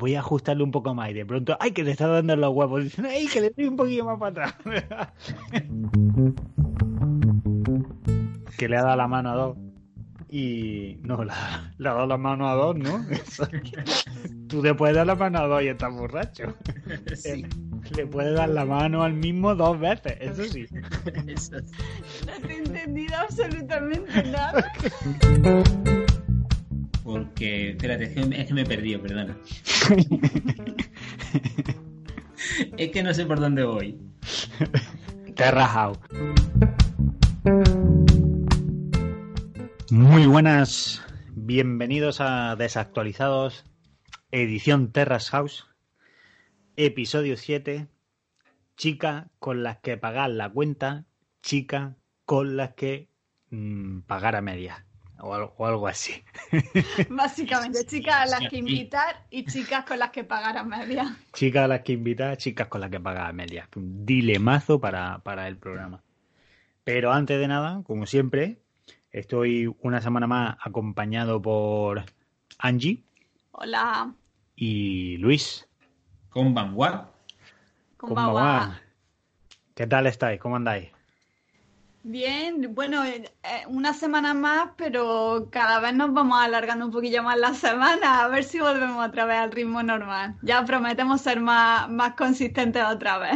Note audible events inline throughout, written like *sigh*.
voy a ajustarle un poco más y de pronto, ¡ay, que le está dando los huevos! Dicen, ¡ay, que le doy un poquito más para atrás! *laughs* que le ha dado la mano a dos. Y no, la, le ha dado la mano a dos, ¿no? *laughs* Tú le puedes dar la mano a dos y estás borracho. *laughs* Sí. Le puedes dar la mano al mismo dos veces, eso sí. Eso sí. No te he entendido absolutamente nada. Porque, espérate, es que, es que me he perdido, perdona. *laughs* Es que no sé por dónde voy. Te he rajado. Muy buenas, bienvenidos a Desactualizados, edición Terras House, episodio 7, chica con las que pagar la cuenta, chica con las que mm, pagar a media, o algo, o algo así. *laughs* Básicamente, chicas a las que invitar y chicas con las que pagar a media. Chicas a las que invitar, chicas con las que pagar a media. Un dilemazo para, para el programa. Pero antes de nada, como siempre, estoy una semana más acompañado por Angie Hola, y Luis. Con Vanguard. ¿cómo va? ¿Qué tal estáis? ¿Cómo andáis? Bien, bueno, eh, eh, una semana más, pero cada vez nos vamos alargando un poquillo más la semana, a ver si volvemos otra vez al ritmo normal. Ya prometemos ser más, más consistentes otra vez.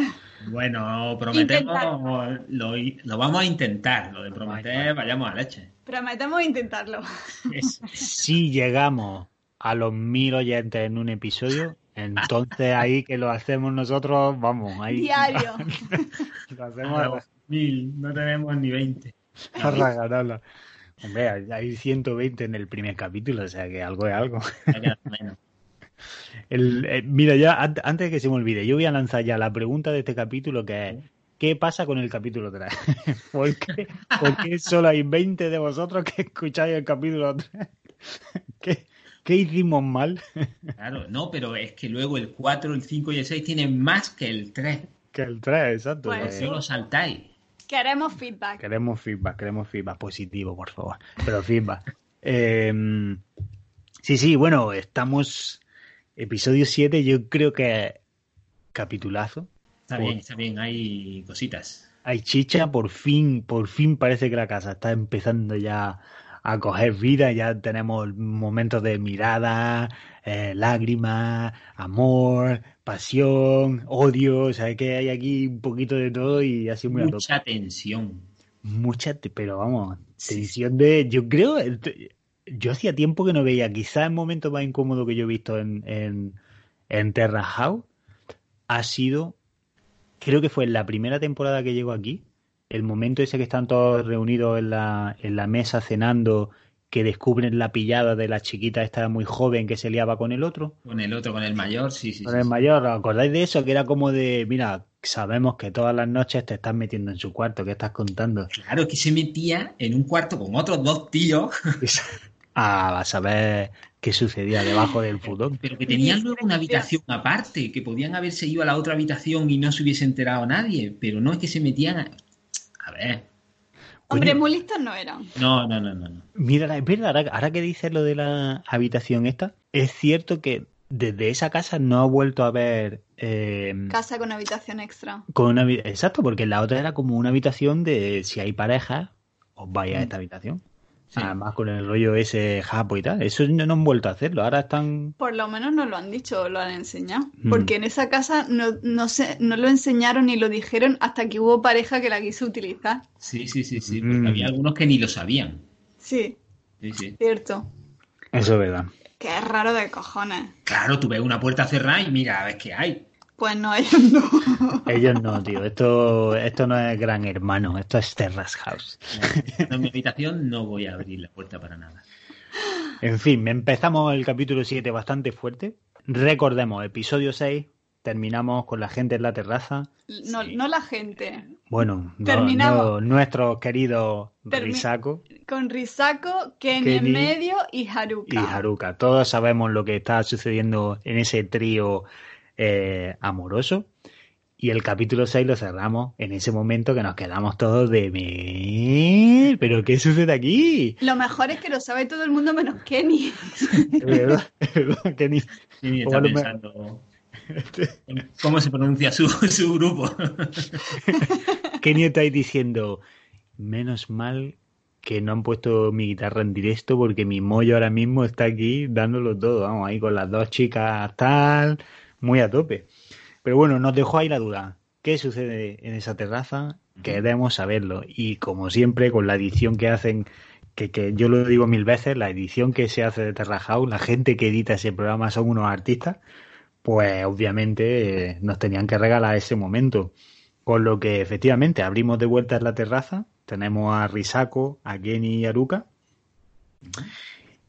Bueno, prometemos, lo, lo vamos a intentar. Lo de prometer, vayamos a leche. Prometemos intentarlo. *laughs* Si llegamos a los mil oyentes en un episodio, entonces ahí que lo hacemos nosotros, vamos, ahí Diario. *laughs* lo hacemos Mil, no tenemos ni 20. a rajatabla. Hombre, hay- hay 120 en el primer capítulo, o sea que algo es algo. *laughs* El, eh, mira, ya an- antes de que se me olvide, yo voy a lanzar ya la pregunta de este capítulo que es ¿qué pasa con el capítulo 3? *laughs* ¿Por qué, por qué solo hay 20 de vosotros que escucháis el capítulo 3? *laughs* ¿Qué, qué hicimos mal? Claro, no, pero es que luego el 4, el 5 y el 6 tienen más que el 3. Que el 3, exacto. Pues Eh, Si lo saltáis. Queremos feedback. Queremos feedback, queremos feedback positivo, por favor. Pero feedback. *laughs* Eh, sí, sí, bueno, estamos. Episodio 7, yo creo que capitulazo. Está Por- bien, está bien, hay cositas. Hay chicha, por fin, por fin parece que la casa está empezando ya a coger vida, ya tenemos momentos de mirada, eh, lágrimas, amor, pasión, odio, o sea que hay aquí un poquito de todo y así muy. Mucha tensión. Mucha, pero vamos, Sí. tensión de, yo creo, yo hacía tiempo que no veía, quizás el momento más incómodo que yo he visto en, en, en Terra House ha sido, creo que fue en la primera temporada que llegó aquí, el momento ese que están todos reunidos en la, en la mesa cenando, que descubren la pillada de la chiquita esta muy joven que se liaba con el otro. Con el otro, con el mayor, sí, sí. Con sí, el sí. mayor, ¿os acordáis de eso? Que era como de, mira, sabemos que todas las noches te estás metiendo en su cuarto, ¿qué estás contando? Claro, que se metía en un cuarto con otros dos tíos, *laughs* a saber qué sucedía debajo del futón. pero que tenían luego una habitación aparte, que podían haberse ido a la otra habitación y no se hubiese enterado nadie, pero no es que se metían a... A ver, Hombre, muy listos no eran. no, no, no, no. Mira, es verdad, ahora, ahora que dices lo de la habitación esta, es cierto que desde esa casa no ha vuelto a ver... eh, Casa con habitación extra. con una, exacto, porque la otra era como una habitación de si hay pareja, os vais a Mm. esta habitación. Sí. Además con el rollo ese japo y tal. Eso no, no han vuelto a hacerlo. Ahora están... Por lo menos nos lo han dicho, lo han enseñado. Mm. Porque en esa casa no, no, se, no lo enseñaron ni lo dijeron hasta que hubo pareja que la quiso utilizar. Sí, sí, sí, sí, porque Mm. había algunos que ni lo sabían. Sí, Sí, sí. cierto. Eso es verdad. Que es raro de cojones. Claro, tú ves una puerta cerrada y mira, a ver qué hay. Pues no, *laughs* ellos no. Ellos no, tío. Esto, esto no es Gran Hermano. Esto es Terras House. En mi habitación no voy a abrir la puerta para nada. En fin, empezamos el capítulo 7 bastante fuerte. Recordemos, episodio 6, terminamos con la gente en la terraza. No, Sí. no la gente. Bueno, no- Terminamos. no- nuestros queridos Termi- Risako Con Risako, Kenny, Kenny en medio y Haruka. y Haruka. Todos sabemos lo que está sucediendo en ese trío eh, amoroso. Y el capítulo 6 lo cerramos en ese momento que nos quedamos todos de... "Me- ¿Pero qué sucede aquí? Lo mejor es que lo sabe todo el mundo menos Kenny. *laughs* Verdad, verdad Sí, está me- pensando en cómo se pronuncia su, su grupo. *laughs* Kenny está ahí diciendo, menos mal que no han puesto mi guitarra en directo porque mi mollo ahora mismo está aquí dándolo todo, vamos, ahí con las dos chicas tal, muy a tope. Pero bueno, nos dejó ahí la duda. ¿Qué sucede en esa terraza? Queremos saberlo. Y como siempre, con la edición que hacen, que, que yo lo digo mil veces, la edición que se hace de Terra House, la gente que edita ese programa son unos artistas, pues obviamente eh, nos tenían que regalar ese momento. Con lo que efectivamente abrimos de vuelta en la terraza, tenemos a Risako, a Kenny y a Aruka.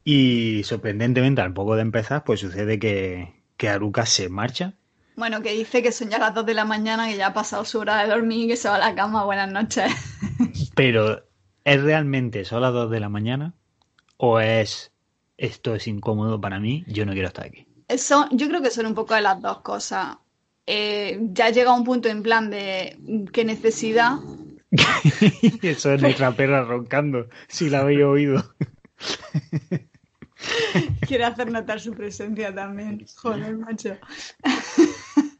Y sorprendentemente, al poco de empezar, pues sucede que, que Aruka se marcha. Bueno, que dice que son ya las 2 de la mañana, que ya ha pasado su hora de dormir y que se va a la cama. Buenas noches. *laughs* Pero, ¿es realmente son las 2 de la mañana? ¿O es esto es incómodo para mí? Yo no quiero estar aquí. Son, yo creo que son un poco de las dos cosas. Eh, ya llega un punto en plan de qué necesidad. *laughs* Eso es nuestra perra roncando, si la habéis oído. *laughs* *laughs* Quiere hacer notar su presencia también. Joder, macho. *laughs*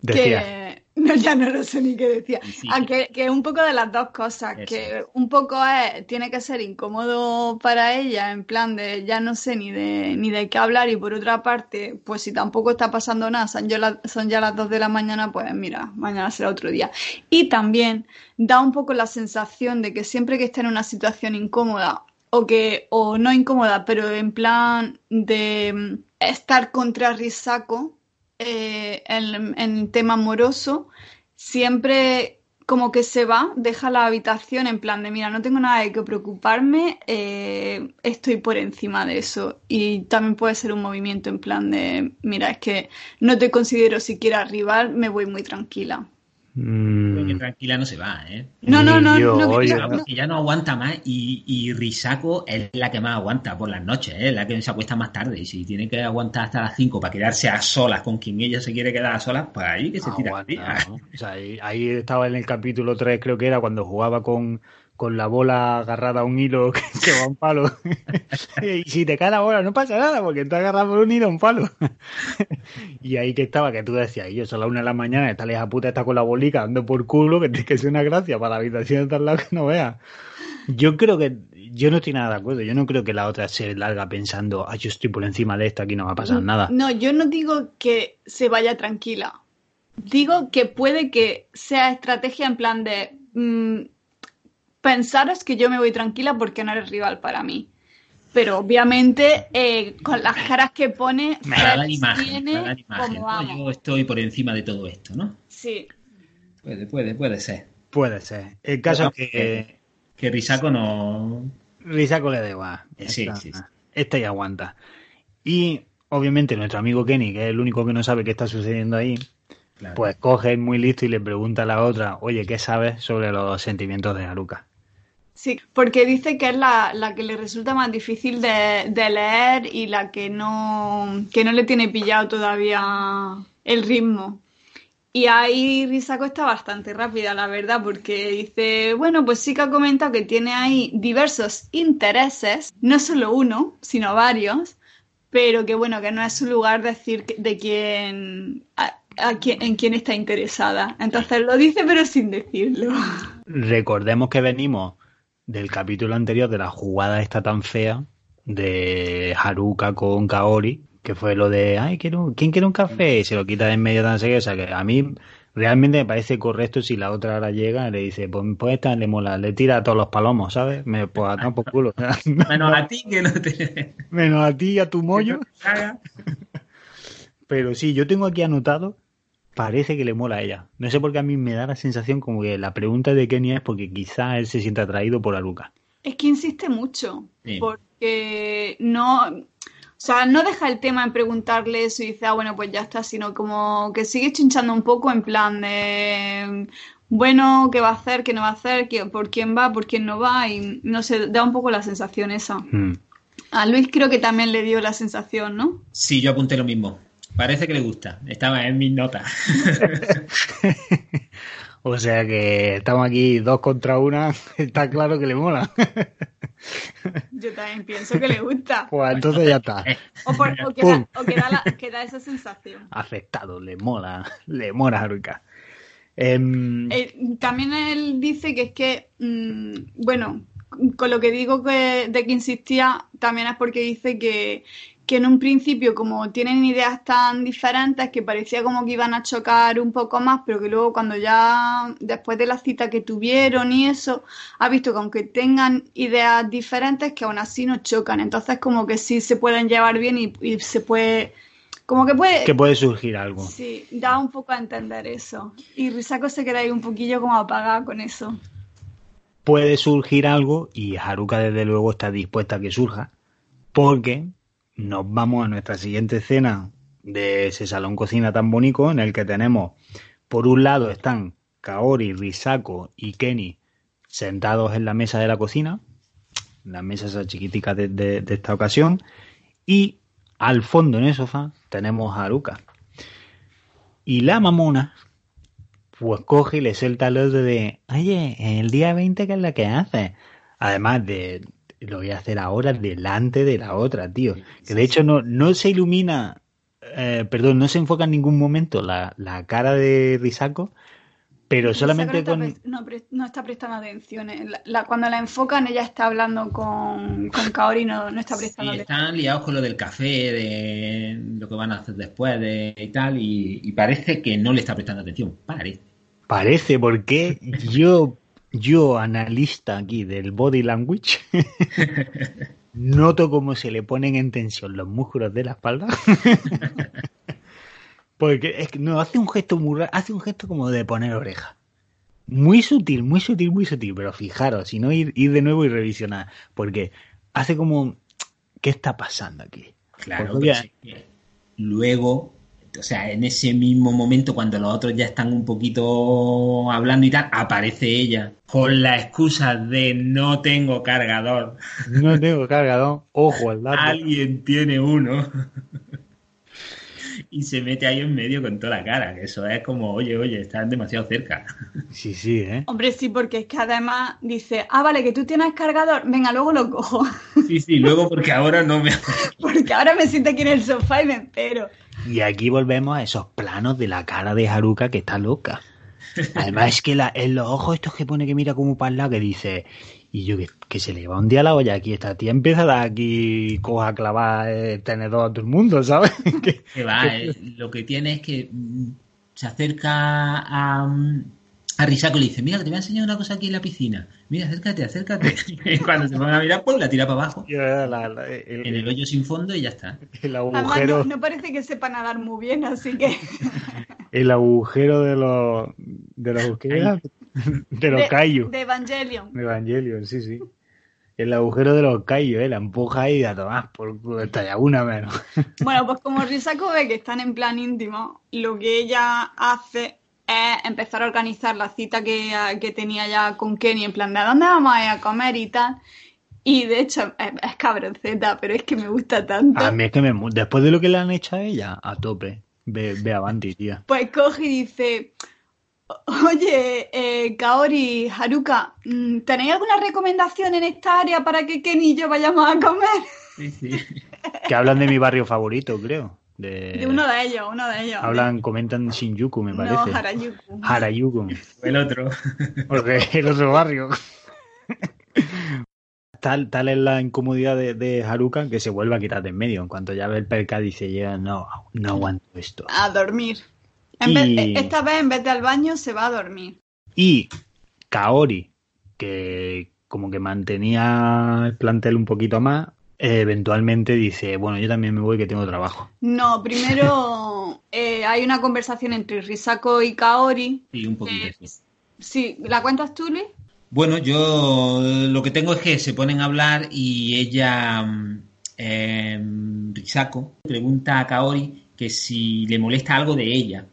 Decía, Que no, ya no lo sé ni qué decía. Sí. Ah, que, un poco de las dos cosas, Eso. que un poco es, tiene que ser incómodo para ella, en plan de ya no sé ni de ni de qué hablar, y por otra parte, pues si tampoco está pasando nada, son, yo la- son ya las dos de la mañana, pues mira, mañana será otro día. Y también da un poco la sensación de que siempre que está en una situación incómoda, o que, o no incómoda, pero en plan de mm, estar contra Risako, eh, en, en tema amoroso, siempre como que se va, deja la habitación en plan de, mira, no tengo nada de qué preocuparme, eh, estoy por encima de eso. Y también puede ser un movimiento en plan de, mira, es que no te considero siquiera rival, me voy muy tranquila. Creo que mm, tranquila no se va, ¿eh? No, no, no, no, que ya no aguanta más y, y Risako es la que más aguanta por las noches, ¿eh? la que se acuesta más tarde. Y si tiene que aguantar hasta las 5 para quedarse a solas con quien ella se quiere quedar a solas, pues ahí que se tira. Aguanta, ¿no? O sea, ahí, ahí estaba en el capítulo 3, creo que era, cuando jugaba con, con la bola agarrada a un hilo *laughs* que, que va a un palo. *laughs* y si te cae la bola, no pasa nada, porque está agarrado por un hilo a un palo. *laughs* y ahí que estaba, que tú decías, y yo son las una de la mañana, esta hija puta está con la bolica dando por culo, que, que es una gracia para la habitación de al lado que no veas. Yo creo que, yo no estoy nada de acuerdo, yo no creo que la otra se larga pensando, ah, yo estoy por encima de esta, aquí no va a pasar nada. No, yo no digo que se vaya tranquila. Digo que puede que sea estrategia en plan de mm, pensaros que yo me voy tranquila porque no eres rival para mí. Pero obviamente eh, con las caras que pone, Me da la imagen, tiene me da la imagen. como ¿no? vamos. Yo estoy por encima de todo esto, ¿no? Sí. Puede, puede, puede ser. Puede ser. El caso es que Que Risako no. Risaco le da igual. Eh, sí, Esta, sí, sí. esta ya aguanta. Y obviamente nuestro amigo Kenny, que es el único que no sabe qué está sucediendo ahí, Claro. pues coge muy listo y le pregunta a la otra, oye, ¿qué sabes sobre los sentimientos de Haruka? Sí, porque dice que es la, la que le resulta más difícil de, de leer y la que no, que no le tiene pillado todavía el ritmo. Y ahí Risako está bastante rápida, la verdad, porque dice, bueno, pues sí que ha comentado que tiene ahí diversos intereses, no solo uno, sino varios, pero que bueno, que no es su lugar decir de quién, a- a quién- en quién está interesada. Entonces lo dice, pero sin decirlo. Recordemos que venimos del capítulo anterior de la jugada esta tan fea de Haruka con Kaori, que fue lo de, ay, quiero, ¿quién quiere un café? Y se lo quita de en medio tan serio. O sea que a mí realmente me parece correcto si la otra ahora llega y le dice, pues, pues esta le mola, le tira a todos los palomos, ¿sabes? Me, pues a por culo. *laughs* Menos a ti que no te. Menos a ti y a tu mollo. Pero sí, yo tengo aquí anotado, parece que le mola a ella. No sé por qué a mí me da la sensación como que la pregunta de Kenia es porque quizá él se sienta atraído por Aruka. Es que insiste mucho, Sí. porque no, o sea, no deja el tema en preguntarle eso y dice, ah, bueno, pues ya está, sino como que sigue chinchando un poco en plan de, bueno, ¿qué va a hacer? ¿Qué no va a hacer? ¿Qué- ¿Por quién va? ¿Por quién no va? Y no sé, da un poco la sensación esa. Hmm. A Luis creo que también le dio la sensación, ¿no? Sí, yo apunté lo mismo. Parece que le gusta. Estaba en mis notas. *laughs* o sea que estamos aquí dos contra una. *laughs* Está claro que le mola. *laughs* Yo también pienso que le gusta. Pues entonces ya está. O, por, o, que, da, o que, da la, que, da, esa sensación. Afectado, le mola, le mola Haruka. Eh, eh, también él dice que es que, mmm, bueno, con lo que digo que, de que insistía, también es porque dice que, que en un principio, como tienen ideas tan diferentes, que parecía como que iban a chocar un poco más, pero que luego cuando ya, después de la cita que tuvieron y eso, ha visto que aunque tengan ideas diferentes, que aún así no chocan. Entonces como que sí se pueden llevar bien y, y se puede... Como que puede... Que puede surgir algo. Sí, da un poco a entender eso. Y Risako se queda ahí un poquillo como apagada con eso. Puede surgir algo y Haruka desde luego está dispuesta a que surja, porque nos vamos a nuestra siguiente escena de ese salón cocina tan bonito en el que tenemos, por un lado están Kaori, Risako y Kenny sentados en la mesa de la cocina, la mesa esa chiquitica de, de, esta ocasión, y al fondo en el sofá tenemos a Haruka. Y la mamona, pues coge y le suelta el otro de, oye, el día 20, ¿qué es lo que hace? Además de, lo voy a hacer ahora delante de la otra, tío. Que de hecho no, no se ilumina, eh, perdón, no se enfoca en ningún momento la, la cara de Risako, pero solamente no con... No, no, está prestando atención. La, la, cuando la enfocan, ella está hablando con, con Kaori, no, no está prestando sí, atención. Están liados con lo del café, de lo que van a hacer después de, y tal, y, y parece que no le está prestando atención. Parece. Parece, porque yo yo, analista aquí del body language, *laughs* noto cómo se le ponen en tensión los músculos de la espalda. *laughs* Porque es que no hace un gesto muy raro, hace un gesto como de poner oreja. Muy sutil, muy sutil, muy sutil, pero fijaros, si no ir, ir de nuevo y revisionar, porque hace como ¿qué está pasando aquí? Claro, pero sí, luego o sea, en ese mismo momento, cuando los otros ya están un poquito hablando y tal, aparece ella con la excusa de no tengo cargador. No tengo cargador, ojo al dato. Alguien tiene uno. y se mete ahí en medio con toda la cara, que eso es como, oye, oye, están demasiado cerca. Sí, sí, ¿eh? Hombre, sí, porque es que además dice, ah, vale, que tú tienes cargador, venga, luego lo cojo. Sí, sí, luego porque ahora no me... *laughs* porque ahora me siento aquí en el sofá y me espero. Y aquí volvemos a esos planos de la cara de Haruka que está loca. Además es que la, en los ojos estos que pone que mira como para el lado que dice, y yo que, que, se le va un día la olla aquí, esta tía empieza a dar aquí coja a clavar el tenedor a todo el mundo, ¿sabes? *laughs* que, que va, que... Eh, lo que tiene es que mm, se acerca a, a Risako y le dice, mira, que te voy a enseñar una cosa aquí en la piscina. Mira, acércate, acércate. y *laughs* *laughs* cuando se van a mirar, pues la tira para abajo. La, la, la, el, en el hoyo sin fondo y ya está. El agujero... Además, no, no, parece que sepa nadar muy bien, así que... *laughs* el agujero de los... De los. De los Kaiju. De Evangelion. De Evangelion, sí, sí. El agujero de los Kaiju, ¿eh? La empuja ahí a tomar por talla una menos. bueno, pues como Risako ve que están en plan íntimo, lo que ella hace es empezar a organizar la cita que, que, tenía ya con Kenny, en plan de ¿a dónde vamos a ir a comer y tal. Y de hecho es, es cabronceta, pero es que me gusta tanto. A mí es que me, después de lo que le han hecho a ella, a tope. Ve, ve avanti, tía. Pues coge y dice, oye, eh, Kaori, Haruka, ¿tenéis alguna recomendación en esta área para que Kenny y yo vayamos a comer? Sí, sí. que hablan de mi barrio favorito, creo. De... de, uno de ellos, uno de ellos. Hablan, comentan Shinjuku, me parece. No, Harajuku. Harajuku. El otro. Porque el otro barrio. tal, tal es la incomodidad de, de, Haruka que se vuelve a quitar de en medio. En cuanto ya ve el perca dice, ya no, no aguanto esto. A dormir. En y... vez, esta vez en vez de al baño se va a dormir. Y Kaori, que como que mantenía el plantel un poquito más, eventualmente dice, bueno, yo también me voy que tengo trabajo. No, *laughs* primero eh, hay una conversación entre Risako y Kaori. Sí, un poquito. Eh, sí, ¿la cuentas tú, Luis? Bueno, yo lo que tengo es que se ponen a hablar y ella, eh, Risako, pregunta a Kaori que si le molesta algo de ella.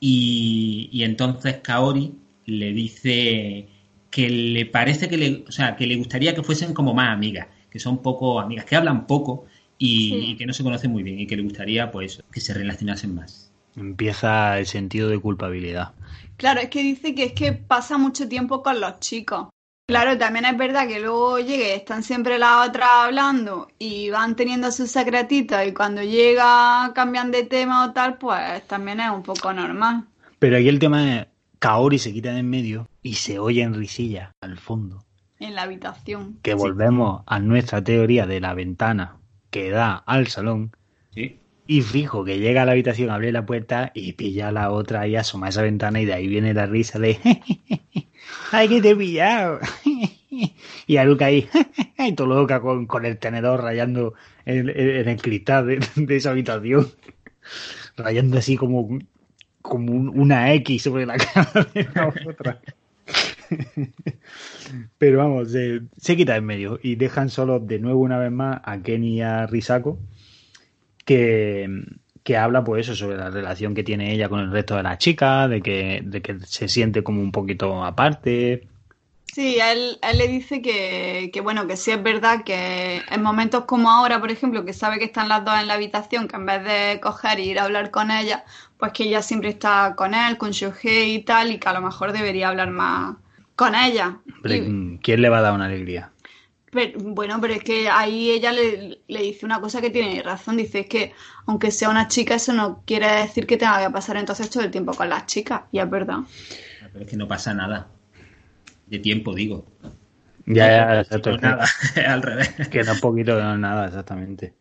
Y, y entonces Kaori le dice que le parece que le, o sea, que le gustaría que fuesen como más amigas que son poco amigas, que hablan poco y, que no se conocen muy bien y que le gustaría pues que se relacionasen más. Empieza el sentido de culpabilidad. Claro, es que dice que es que pasa mucho tiempo con los chicos. Claro, también es verdad que luego llegue, están siempre las otras hablando y van teniendo sus secretitos y cuando llega cambian de tema o tal, pues también es un poco normal. Pero aquí el tema es, Kaori se quita de en medio y se oye en risilla al fondo. En la habitación. Que volvemos a nuestra teoría de la ventana que da al salón. Sí. Y fijo que llega a la habitación, abre la puerta y pilla a la otra y asoma a esa ventana y de ahí viene la risa de *laughs* ¡Ay, que te he pillado! *laughs* y Aruka ahí, *laughs* y todo loca con, con el tenedor rayando en, el cristal de, esa habitación. Rayando así como, como una X sobre la cara de la otra. *laughs* Pero vamos, se, se quita en medio y dejan solo de nuevo una vez más a Kenny y a Risako que, que habla pues eso sobre la relación que tiene ella con el resto de las chicas, de que, de que se siente como un poquito aparte. Sí, él, él le dice que, que, bueno, que sí es verdad que en momentos como ahora, por ejemplo, que sabe que están las dos en la habitación, que en vez de coger e ir a hablar con ella, pues que ella siempre está con él, con Shohei y tal, y que a lo mejor debería hablar más con ella. ¿Quién le va a dar una alegría? bueno, pero es que ahí ella le, dice una cosa que tiene razón. Dice que aunque sea una chica, eso no quiere decir que tenga que pasar entonces todo el tiempo con las chicas. Y es verdad. Pero es que no pasa nada. De tiempo, digo. Ya, ya, exacto. No nada, *laughs* al revés. Que no es poquito, no nada, exactamente.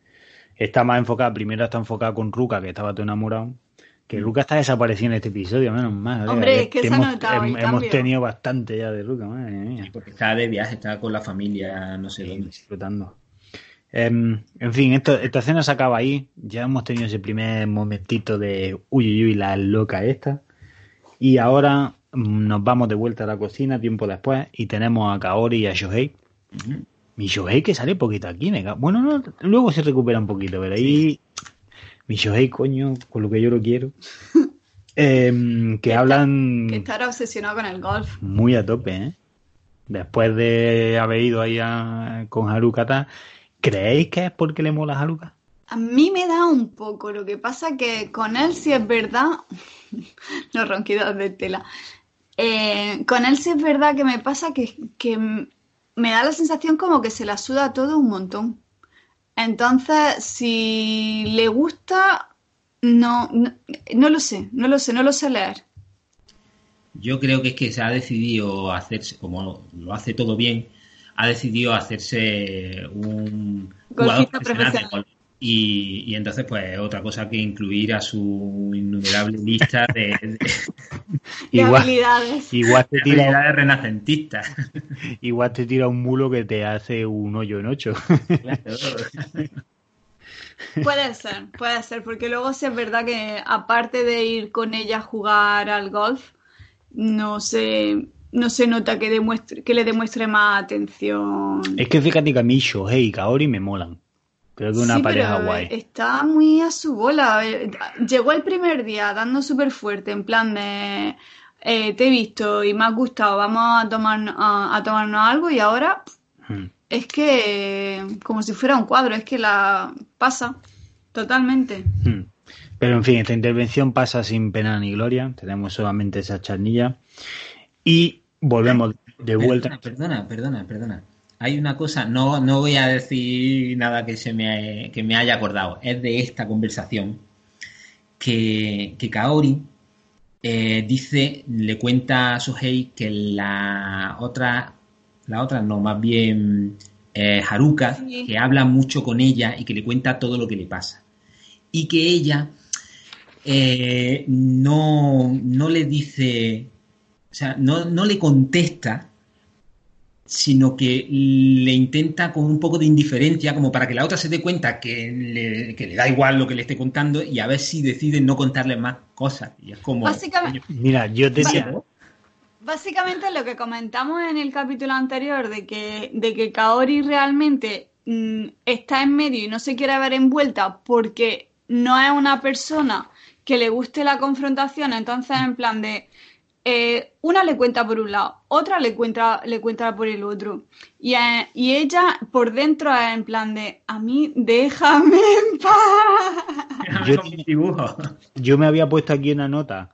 Está más enfocada, primero está enfocada con Ruka, que estaba todo enamorado. Que Luca está desaparecido en este episodio, menos mal. Hombre, es que, hemos, notado hemos tenido bastante ya de Luca, madre mía. porque está de viaje, está con la familia, no sé dónde. Disfrutando. Em, en fin, esto, esta escena se acaba ahí. Ya hemos tenido ese primer momentito de uy, uy, uy, la loca esta. Y ahora mm, nos vamos de vuelta a la cocina tiempo después y tenemos a Kaori y a Shohei. Mi Shohei que sale poquito aquí, me Bueno, no, luego se recupera un poquito, pero ahí mi Shohei, coño, con lo que yo lo quiero. *laughs* Em, que, hablan. Que estará obsesionado con el golf. Muy a tope, ¿eh? Después de haber ido ahí con Haruka, ¿creéis que es porque le mola a Haruka? A mí me da un poco. Lo que pasa que con él sí es verdad. *laughs* Los ronquidos de tela. Eh, con él sí es verdad que me pasa que, que me da la sensación como que se la suda todo un montón. Entonces, si le gusta, no, no, lo sé, no lo sé, no lo sé leer. Yo creo que es que se ha decidido hacerse, como lo hace todo bien, ha decidido hacerse un jugador profesional, y, entonces, pues, otra cosa que incluir a su innumerable lista de, *laughs* *laughs* habilidades. Igual te tira habilidades renacentistas. *laughs* Igual te tira un mulo que te hace un hoyo en ocho. Puede ser, puede ser, porque luego sí es verdad que aparte de ir con ella a jugar al golf, no se, no se nota que, demuestre, que le demuestre más atención. Es que fíjate que a mí Shohei y Kaori me molan. Creo que una pareja guay. Está muy a su bola. Eh, llegó el primer día dando súper fuerte, en plan de eh, te he visto y me ha gustado, vamos a, tomar, a, tomarnos algo y ahora hmm. es que como si fuera un cuadro, es que la pasa totalmente. Hmm. Pero en fin, esta intervención pasa sin pena ni gloria, tenemos solamente esa charnilla y volvemos de vuelta. perdona, perdona. perdona hay una cosa, no, no voy a decir nada que, se me, que me haya acordado, es de esta conversación, que, que Kaori eh, dice, le cuenta a Sohei que la otra, la otra no, más bien eh, Haruka, que habla mucho con ella y que le cuenta todo lo que le pasa. Y que ella eh, no, no le dice, o sea, no, no le contesta sino que le intenta con un poco de indiferencia, como para que la otra se dé cuenta que le, da igual lo que le esté contando y a ver si decide no contarle más cosas. Y es como. Básicamente, mira, yo te Básicamente lo que comentamos en el capítulo anterior de que, de que Kaori realmente mm, está en medio y no se quiere ver envuelta porque no es una persona que le guste la confrontación, entonces en plan de eh, una le cuenta por un lado, otra le cuenta, le cuenta por el otro. Y, eh, y ella por dentro es en plan de, a mí déjame en paz. Yo- *laughs* dibujo. Yo me había puesto aquí una nota.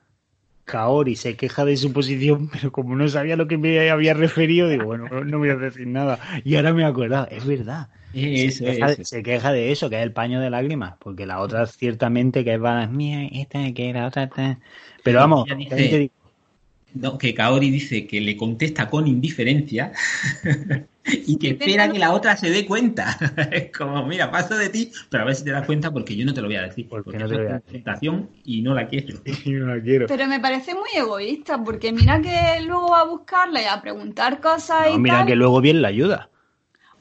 Kaori se queja de su posición, pero como no sabía lo que me había referido, digo, bueno, no, voy a decir nada. Y ahora me he acordado, es verdad. Eso, se, queja, eso. se queja de eso, que es el paño de lágrimas, porque la otra ciertamente que es va mía, esta que la otra esta. Pero vamos, dice- también te digo, No, que Kaori dice que le contesta con indiferencia *laughs* y que espera que la otra se dé cuenta. *laughs* Es como, mira, paso de ti, pero a ver si te das cuenta porque yo no te lo voy a decir. Porque Porque no te lo voy a una presentación y no la quiero. *laughs* yo no la quiero. Pero me parece muy egoísta, porque mira que luego va a buscarla y a preguntar cosas No, y mira tal. que luego bien la ayuda.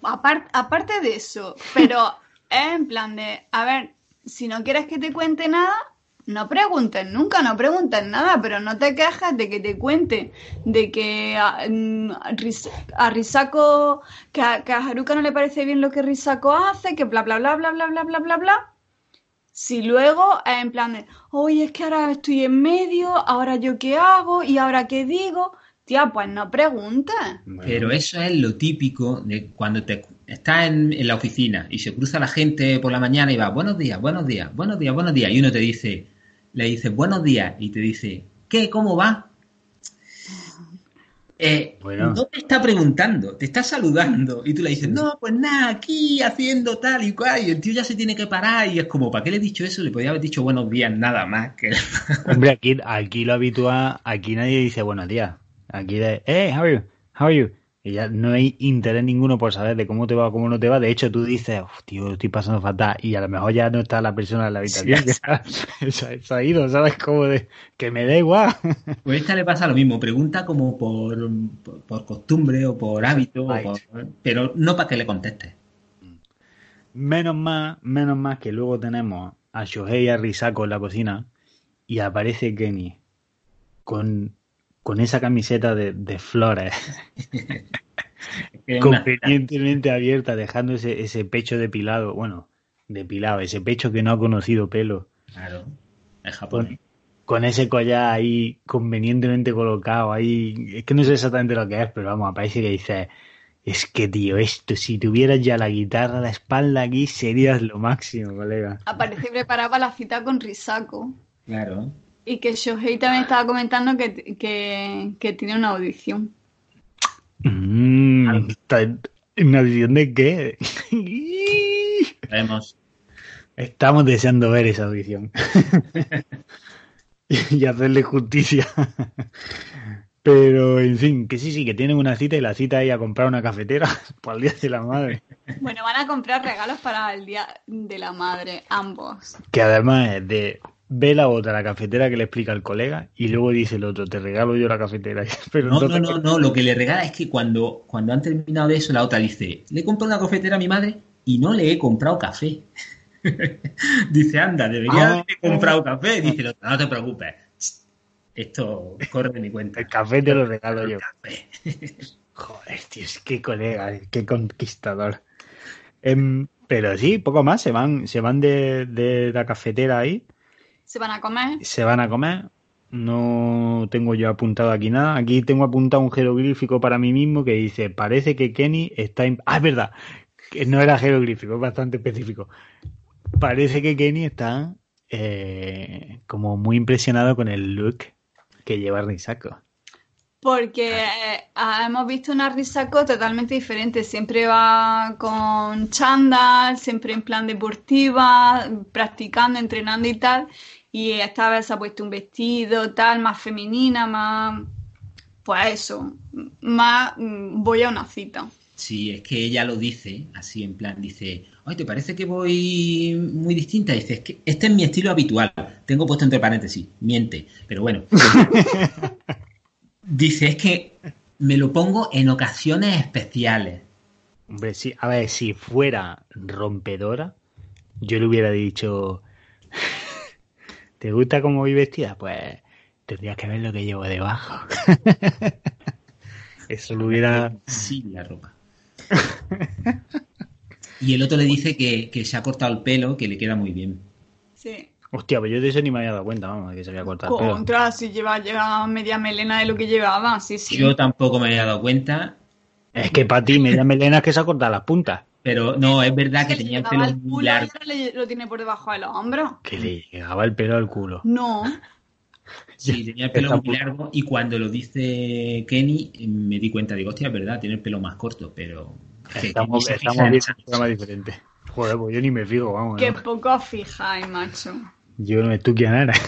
Apar- aparte de eso, pero es en plan de, a ver, si no quieres que te cuente nada, no preguntes nunca, no preguntes nada, pero no te quejes de que te cuente, de que a, mm, a Ris- a Risako, que a, que a Haruka no le parece bien lo que Risako hace, que bla bla bla bla bla bla bla bla bla. Si luego es en plan de, oye, es que ahora estoy en medio, ahora yo qué hago y ahora qué digo, tía, pues no preguntes. Pero eso es lo típico de cuando te estás en, en la oficina y se cruza la gente por la mañana y va, buenos días, buenos días, buenos días, buenos días. Y uno te dice, le dice, buenos días, y te dice, ¿qué? ¿Cómo va? Eh, Bueno. No te está preguntando, te está saludando. Y tú le dices, no, pues nada, aquí haciendo tal y cual. Y el tío ya se tiene que parar. Y es como, ¿para qué le he dicho eso? Le podía haber dicho buenos días, nada más. Que... Hombre, aquí, aquí lo habitual, aquí nadie dice buenos días. Aquí de, hey, how are you? How are you? Y ya no hay interés ninguno por saber de cómo te va o cómo no te va. De hecho, tú dices, "Uf, tío, estoy pasando fatal. Y a lo mejor ya no está la persona en la habitación. Sí, que se, ha- se ha ido, ¿sabes? Como de, que me da igual. *laughs* Pues a esta le pasa lo mismo, pregunta como por, por, por costumbre o por hábito, o Right. por- pero no para que le contestes. Menos más, menos más que luego tenemos a Shohei y a Risako en la cocina y aparece Kenny con, con esa camiseta de, de flores *laughs* convenientemente abierta, dejando ese, ese pecho depilado, bueno, depilado, ese pecho que no ha conocido pelo, Claro, es japonés. con ese collar ahí convenientemente colocado, ahí, es que no sé exactamente lo que es, pero vamos, aparece que dice, es que tío, esto, si tuvieras ya la guitarra a la espalda aquí, serías lo máximo, colega. Aparece preparada para la cita con Risako. Claro. Y que Shohei también estaba comentando que, que, que tiene una audición. Mm, ¿Una audición de qué? Vemos. Estamos deseando ver esa audición. *laughs* y hacerle justicia. Pero, en fin, que sí, sí, que tienen una cita y la cita es a comprar una cafetera *laughs* para el Día de la Madre. Bueno, van a comprar regalos para el Día de la Madre, ambos. Que además es de ve la otra, la cafetera que le explica al colega y luego dice el otro, te regalo yo la cafetera. *laughs* Pero No, no, no, no, lo que le regala es que cuando, cuando han terminado de eso, la otra dice, le he comprado una cafetera a mi madre y no le he comprado café. *laughs* dice, anda, debería Ah. haberle comprado café. Dice, el otro, no te preocupes, esto corre de mi cuenta. el café te lo regalo yo. *laughs* Joder, tío, es que colega, qué conquistador. Em, pero sí, poco más, se van, se van de, de la cafetera ahí, Se van a comer. se van a comer. No tengo yo apuntado aquí nada. Aquí tengo apuntado un jeroglífico para mí mismo que dice, parece que Kenny está... Ah, es verdad, que no era jeroglífico, es bastante específico. Parece que Kenny está eh, como muy impresionado con el look que lleva Risako. Porque eh, ah, hemos visto una Risako totalmente diferente. Siempre va con chándal, siempre en plan deportiva, practicando, entrenando y tal. Y esta vez se ha puesto un vestido tal, más femenina, más... Pues eso, más mm, voy a una cita. Sí, es que ella lo dice así en plan, dice, ay, ¿te parece que voy muy distinta? Dice, es que este es mi estilo habitual. Tengo puesto entre paréntesis, miente, pero bueno. *laughs* dice, es que me lo pongo en ocasiones especiales. Hombre, sí, a ver, si fuera rompedora, yo le hubiera dicho, ¿te gusta cómo voy vestida? Pues tendrías que ver lo que llevo debajo. *laughs* Eso lo hubiera... Sí, la ropa. *laughs* Y el otro le dice que, que se ha cortado el pelo, que le queda muy bien. Sí. Hostia, pues yo de eso ni me había dado cuenta, vamos, de que se había cortado el pelo. Contra, si lleva, lleva media melena de lo que llevaba, sí, sí. Yo tampoco me había dado cuenta, Es que para ti, media melena es que se ha cortado las puntas. Pero no, es verdad que tenía el pelo al muy largo. ahora le- lo tiene por debajo de los hombros. Que le llegaba el pelo al culo. No. Sí, tenía el pelo Está muy largo y cuando lo dice Kenny me di cuenta, digo, hostia, es verdad, tiene el pelo más corto, pero... que Estamos, estamos viendo un programa diferente. Joder, pues yo ni me fijo, vamos. Que ¿no? poco fijáis, macho. Yo no me estoy nada. *laughs*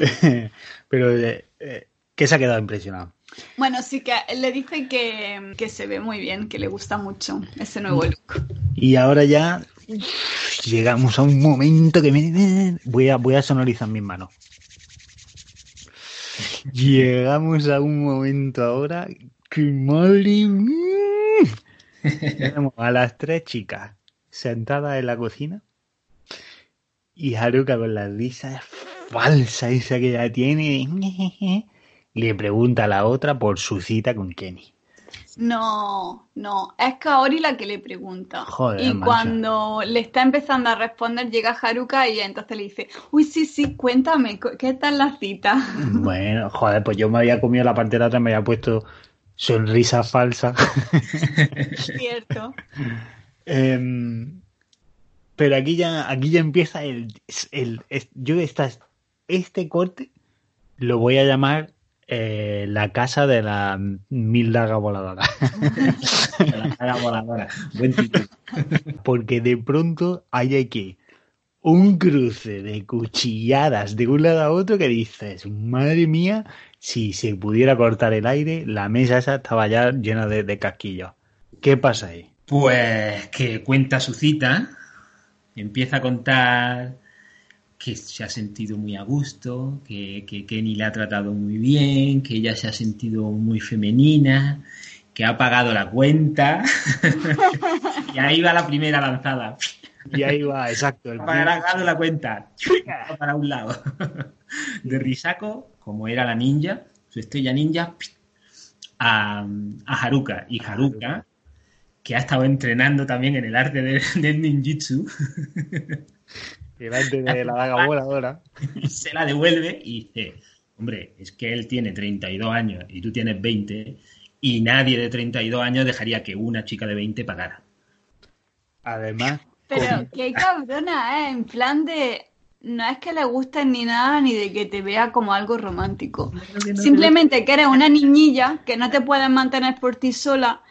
*laughs* Pero, eh, eh, ¿qué se ha quedado impresionado? Bueno, sí que le dice que, que se ve muy bien, que le gusta mucho ese nuevo look. Y ahora ya llegamos a un momento que me... Voy a, voy a sonorizar mis manos. Llegamos a un momento ahora que madre. Tenemos a las tres chicas sentadas en la cocina y Haruka con la risa falsa esa que ya tiene le pregunta a la otra por su cita con Kenny. No, no, es Kaori la que le pregunta. Joder, y cuando le está empezando a responder, llega Haruka y entonces le dice, uy, sí, sí, cuéntame, cu- ¿qué tal la cita? *laughs* Bueno, joder, pues yo me había comido la parte de la otra, me había puesto sonrisa falsa. Cierto. *laughs* Em, pero aquí ya, aquí ya empieza el, el, es- yo estas, este corte lo voy a llamar eh, la casa de la mil. *laughs* La voladora. Buen título. Porque de pronto hay aquí un cruce de cuchilladas de un lado a otro que dices, madre mía, si se pudiera cortar el aire, la mesa esa estaba ya llena de, de casquillos. ¿Qué pasa ahí? Pues que cuenta su cita, empieza a contar que se ha sentido muy a gusto, que, que Kenny le ha tratado muy bien, que ella se ha sentido muy femenina, que ha pagado la cuenta. *laughs* y ahí va la primera lanzada. Y ahí va, exacto. El Ha pagado la cuenta. Para un lado. De Risako, como era la ninja, su estrella ninja, a, a Haruka. Y Haruka, que ha estado entrenando también en el arte del, del ninjutsu, delante de *laughs* la daga voladora. *laughs* se la devuelve y dice, hombre, es que él tiene 32 años y tú tienes 20 y nadie de 32 años dejaría que una chica de 20 pagara. Además, Pero qué cabrona, ¿eh? En plan de... No es que le gusten ni nada, ni de que te vea como algo romántico. Simplemente que eres una niñilla que no te puedes mantener por ti sola.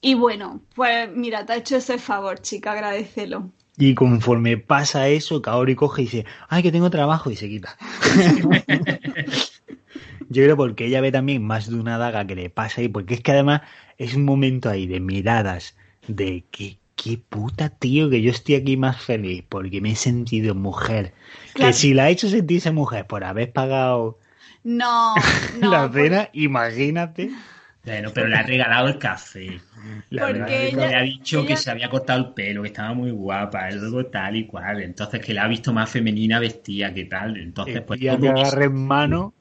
Y bueno, pues mira, te ha hecho ese favor, chica, agradecelo. Y conforme pasa eso, Kaori coge y dice, ay, que tengo trabajo y se quita. *laughs* Yo creo porque ella ve también más de una daga que le pasa y porque es que además es un momento ahí de miradas, de que qué puta tío que yo estoy aquí más feliz porque me he sentido mujer. Claro. Que si la ha hecho sentirse mujer por haber pagado No, *laughs* no. la cena, imagínate. Bueno, pero le ha regalado el café. La Porque verdad ella- le ha dicho que se había cortado el pelo, que estaba muy guapa, y luego tal y cual. Entonces que la ha visto más femenina vestida que tal. Entonces, el pues eso- agarre en mano,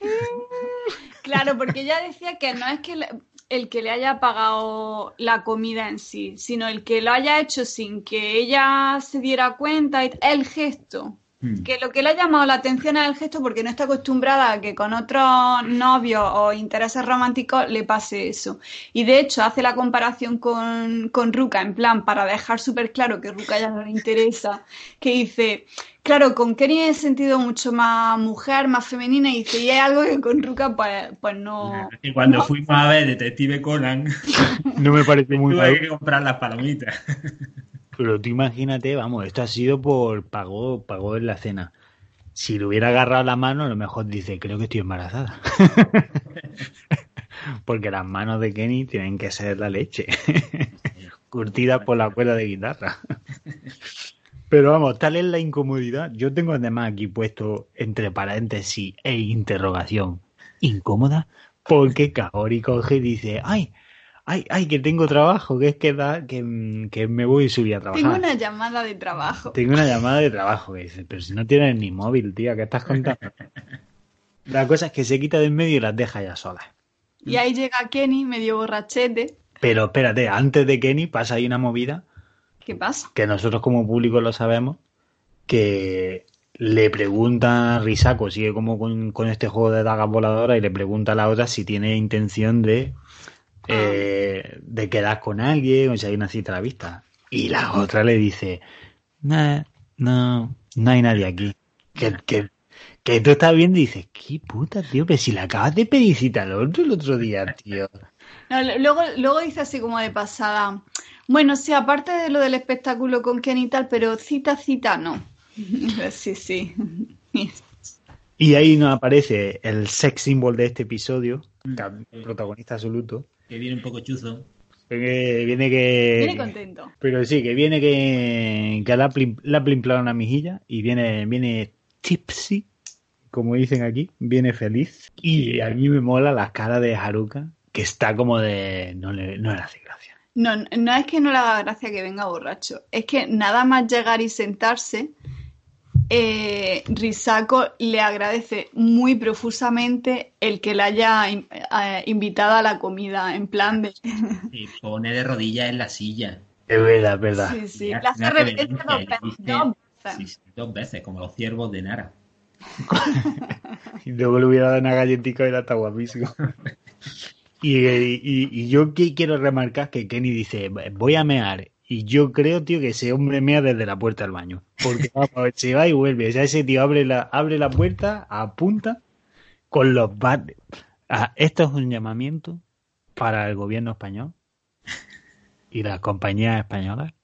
*laughs* Claro, porque ella decía que no es que le- el que le haya pagado la comida en sí, sino el que lo haya hecho sin que ella se diera cuenta, y- el gesto. Hmm. Que lo que le ha llamado la atención es el gesto porque no está acostumbrada a que con otros novios o intereses románticos le pase eso. Y de hecho hace la comparación con, con Ruka, en plan, para dejar súper claro que Ruka ya no le interesa, que dice, claro, con Kenny he sentido mucho más mujer, más femenina, y dice, y es algo que con Ruka pues, pues no... Y cuando no. fuimos a ver Detective Conan, no me parece muy tuve que comprar las palomitas. *laughs* Pero tú imagínate, vamos, esto ha sido por pagó, pagó en la cena. Si le hubiera agarrado la mano, a lo mejor dice, creo que estoy embarazada. *laughs* Porque las manos de Kenny tienen que ser la leche. *laughs* Curtidas por la cuerda de guitarra. *laughs* Pero vamos, tal es la incomodidad. Yo tengo además aquí puesto entre paréntesis e interrogación. ¿Incómoda? Porque Kaori coge y dice, ay, ay, ay, que tengo trabajo, que es que, da, que, que me voy a subir a trabajar. Tengo una llamada de trabajo. Tengo una llamada de trabajo que dice, pero si no tienes ni móvil, tía, ¿qué estás contando? *laughs* La cosa es que se quita de en medio y las deja ya solas. Y ahí llega Kenny, medio borrachete. Pero espérate, antes de Kenny pasa ahí una movida ¿Qué pasa? Que nosotros como público lo sabemos, que le pregunta a Risako, sigue como con, con este juego de dagas voladoras y le pregunta a la otra si tiene intención de, eh, de quedar con alguien o si hay una cita a la vista. Y la otra le dice, "Nah, no, no hay nadie aquí. Que, que, que tú estás viendo y dices, qué puta, tío, pero si le acabas de pedir cita al otro el otro día, tío. No, luego, luego dice así como de pasada. Bueno, sí, aparte de lo del espectáculo con Ken y tal, pero cita, cita, no. *laughs* Sí, sí. *laughs* Y ahí nos aparece el sex symbol de este episodio, Mm. el protagonista absoluto. Que viene un poco chuzo. Que viene que. Viene contento. Pero sí, que viene que, que le ha plim- le ha plimplado una mejilla y viene, viene tipsy, como dicen aquí, viene feliz. Y a mí me mola la cara de Haruka, que está como de. No le, no le hace gracia. No, no es que no le haga gracia que venga borracho, es que nada más llegar y sentarse, eh, Risako le agradece muy profusamente el que le haya in- eh, invitado a la comida, en plan de... *laughs* Y pone de rodillas en la silla. Es verdad, es verdad. Sí, sí, le hace una reverencia dos veces. dos veces. Sí, sí, dos veces, como los ciervos de Nara. *laughs* Y luego le hubiera dado una galletita y era está guapísimo. Y, y- y yo que quiero remarcar que Kenny dice, voy a mear. Y yo creo, tío, que ese hombre mea desde la puerta del baño. Porque *laughs* vamos, se va y vuelve. O ese tío abre la, abre la puerta, apunta con los bates. Esto es un llamamiento para el gobierno español y las compañías españolas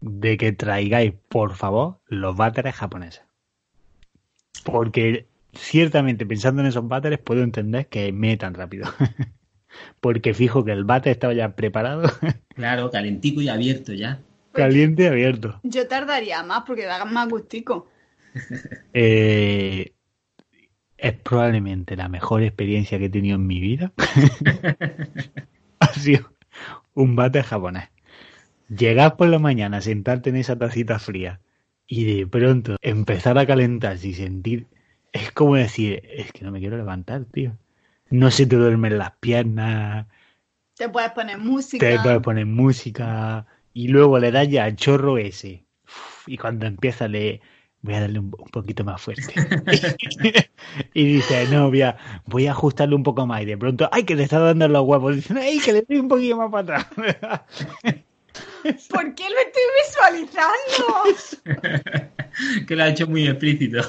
de que traigáis, por favor, los váteres japoneses. Porque ciertamente pensando en esos váteres puedo entender que me tan rápido. *laughs* Porque fijo que el váter estaba ya preparado, *laughs* Claro, calentico y abierto ya. caliente y abierto. Yo tardaría más porque da más gustico. *laughs* Eh, es probablemente la mejor experiencia que he tenido en mi vida. *laughs* ha sido un váter japonés. Llegar por la mañana, sentarte en esa tacita fría y de pronto empezar a calentarse y sentir. Es como decir, es que no me quiero levantar, tío. No se te duermen las piernas, Te puedes poner música. te puedes poner música y luego le das ya al chorro ese. Uf, Y cuando empieza le voy a darle un, un poquito más fuerte. *laughs* *laughs* y dice, no, voy a, voy a ajustarle un poco más. Y de pronto, ay, que le está dando los huevos. Dice, ay, que le doy un poquito más para atrás. *laughs* ¿Por qué lo estoy visualizando? que lo ha hecho muy explícito.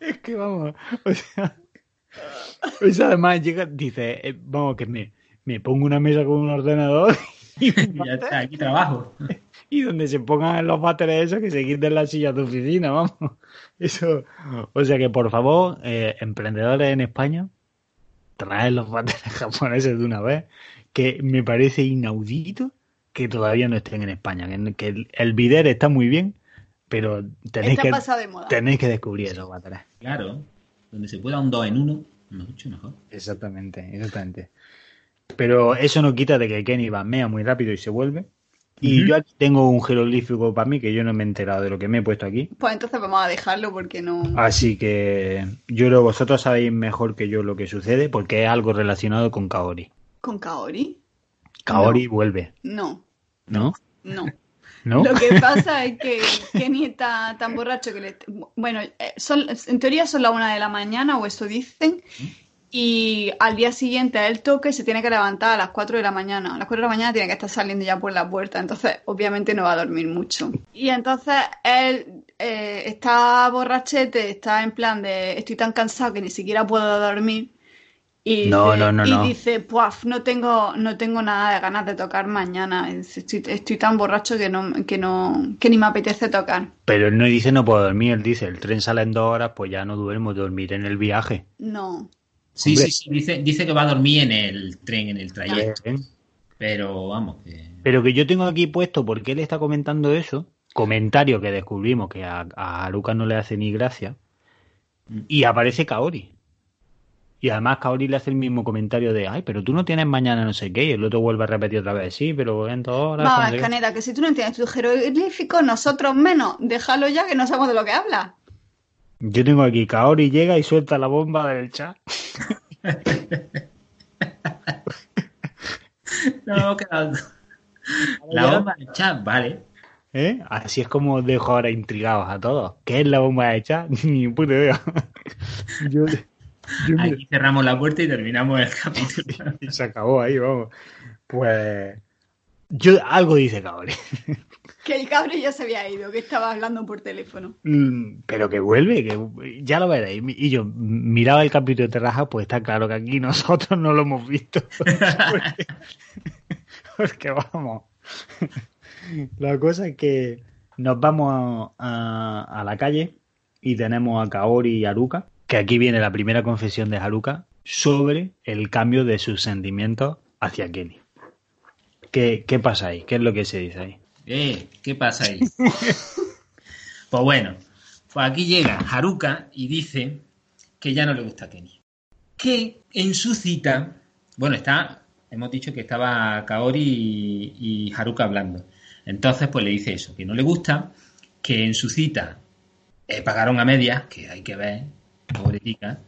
es que vamos, o sea, o *laughs* sea, además llega, dice, eh, vamos, que me, me pongo una mesa con un ordenador y Y ya está, aquí trabajo. *laughs* Y donde se pongan los váteres esos que se quiten las sillas de oficina, vamos. *laughs* Eso. O sea que, por favor, eh, emprendedores en España, traed los váteres japoneses de una vez, que me parece inaudito que todavía no estén en España. Que, que el, el bidet está muy bien, pero tenéis Está que, de moda. tenéis que descubrir esos váteres. Claro, donde se pueda un 2 en 1, mucho mejor. Exactamente, exactamente. Pero eso no quita de que Kenny va mea muy rápido y se vuelve. Y yo aquí tengo un jeroglífico para mí que yo no me he enterado de lo que me he puesto aquí. Pues entonces vamos a dejarlo porque no. Así que yo creo que vosotros sabéis mejor que yo lo que sucede porque es algo relacionado con Kaori. ¿Con Kaori? Kaori vuelve, No, ¿no? no. ¿No? Lo que *laughs* pasa es que Kenny está tan borracho que le... Bueno, eh, son, en teoría son las una de la mañana o eso dicen. Y al día siguiente él toca y se tiene que levantar a las 4 de la mañana. A las 4 de la mañana tiene que estar saliendo ya por la puerta. Entonces, obviamente no va a dormir mucho. Y entonces él eh, está borrachete, está en plan de estoy tan cansado que ni siquiera puedo dormir. Y No, dice, no, no, y dice, puaf, no tengo, no tengo nada de ganas de tocar mañana. Estoy, estoy tan borracho que no, que no, que ni me apetece tocar. Pero él no dice no puedo dormir, él dice el tren sale en dos horas, pues ya no duermo, dormir en el viaje. No. Sí, Hombre. sí, sí, dice, dice que va a dormir en el tren, en el trayecto. ¿Eh? Pero vamos, que. Pero que yo tengo aquí puesto porque él está comentando eso, comentario que descubrimos que a, a Haruka no le hace ni gracia, y aparece Kaori. Y además Kaori le hace el mismo comentario de, ay, pero tú no tienes mañana no sé qué, y el otro vuelve a repetir otra vez, sí, pero en dos horas... no Vamos, sé qué". Caneta, que si tú no entiendes tu jeroglífico, nosotros menos. Déjalo ya que no sabemos de lo que habla. Yo tengo aquí, Kaori llega y suelta la bomba del chat. *laughs* No, quedando. La *laughs* bomba de chat, vale. ¿Eh? Así es como dejo ahora intrigados a todos. ¿Qué es la bomba de chat? *laughs* Ni puta idea. yo, Aquí cerramos la puerta y terminamos el capítulo. *laughs* y se acabó ahí, vamos. Pues yo algo dice Cabri. *laughs* Que el Cabri ya se había ido, que estaba hablando por teléfono. Mm, pero que vuelve, que ya lo veréis. Y yo miraba el capítulo de Terraja, pues está claro que aquí nosotros no lo hemos visto. *laughs* porque, vamos. La cosa es que nos vamos a, la calle y tenemos a Kaori y Haruka, que aquí viene la primera confesión de Haruka sobre el cambio de sus sentimientos hacia Kenny. ¿Qué, ¿Qué pasa ahí? ¿Qué es lo que se dice ahí? Eh, ¿qué pasa ahí? *laughs* pues bueno, pues aquí llega Haruka y dice que ya no le gusta Kenny. Que en su cita, bueno, está, hemos dicho que estaba Kaori y, Haruka hablando. Entonces, pues le dice eso, que no le gusta, que en su cita eh, pagaron a medias, que hay que ver, pobretica,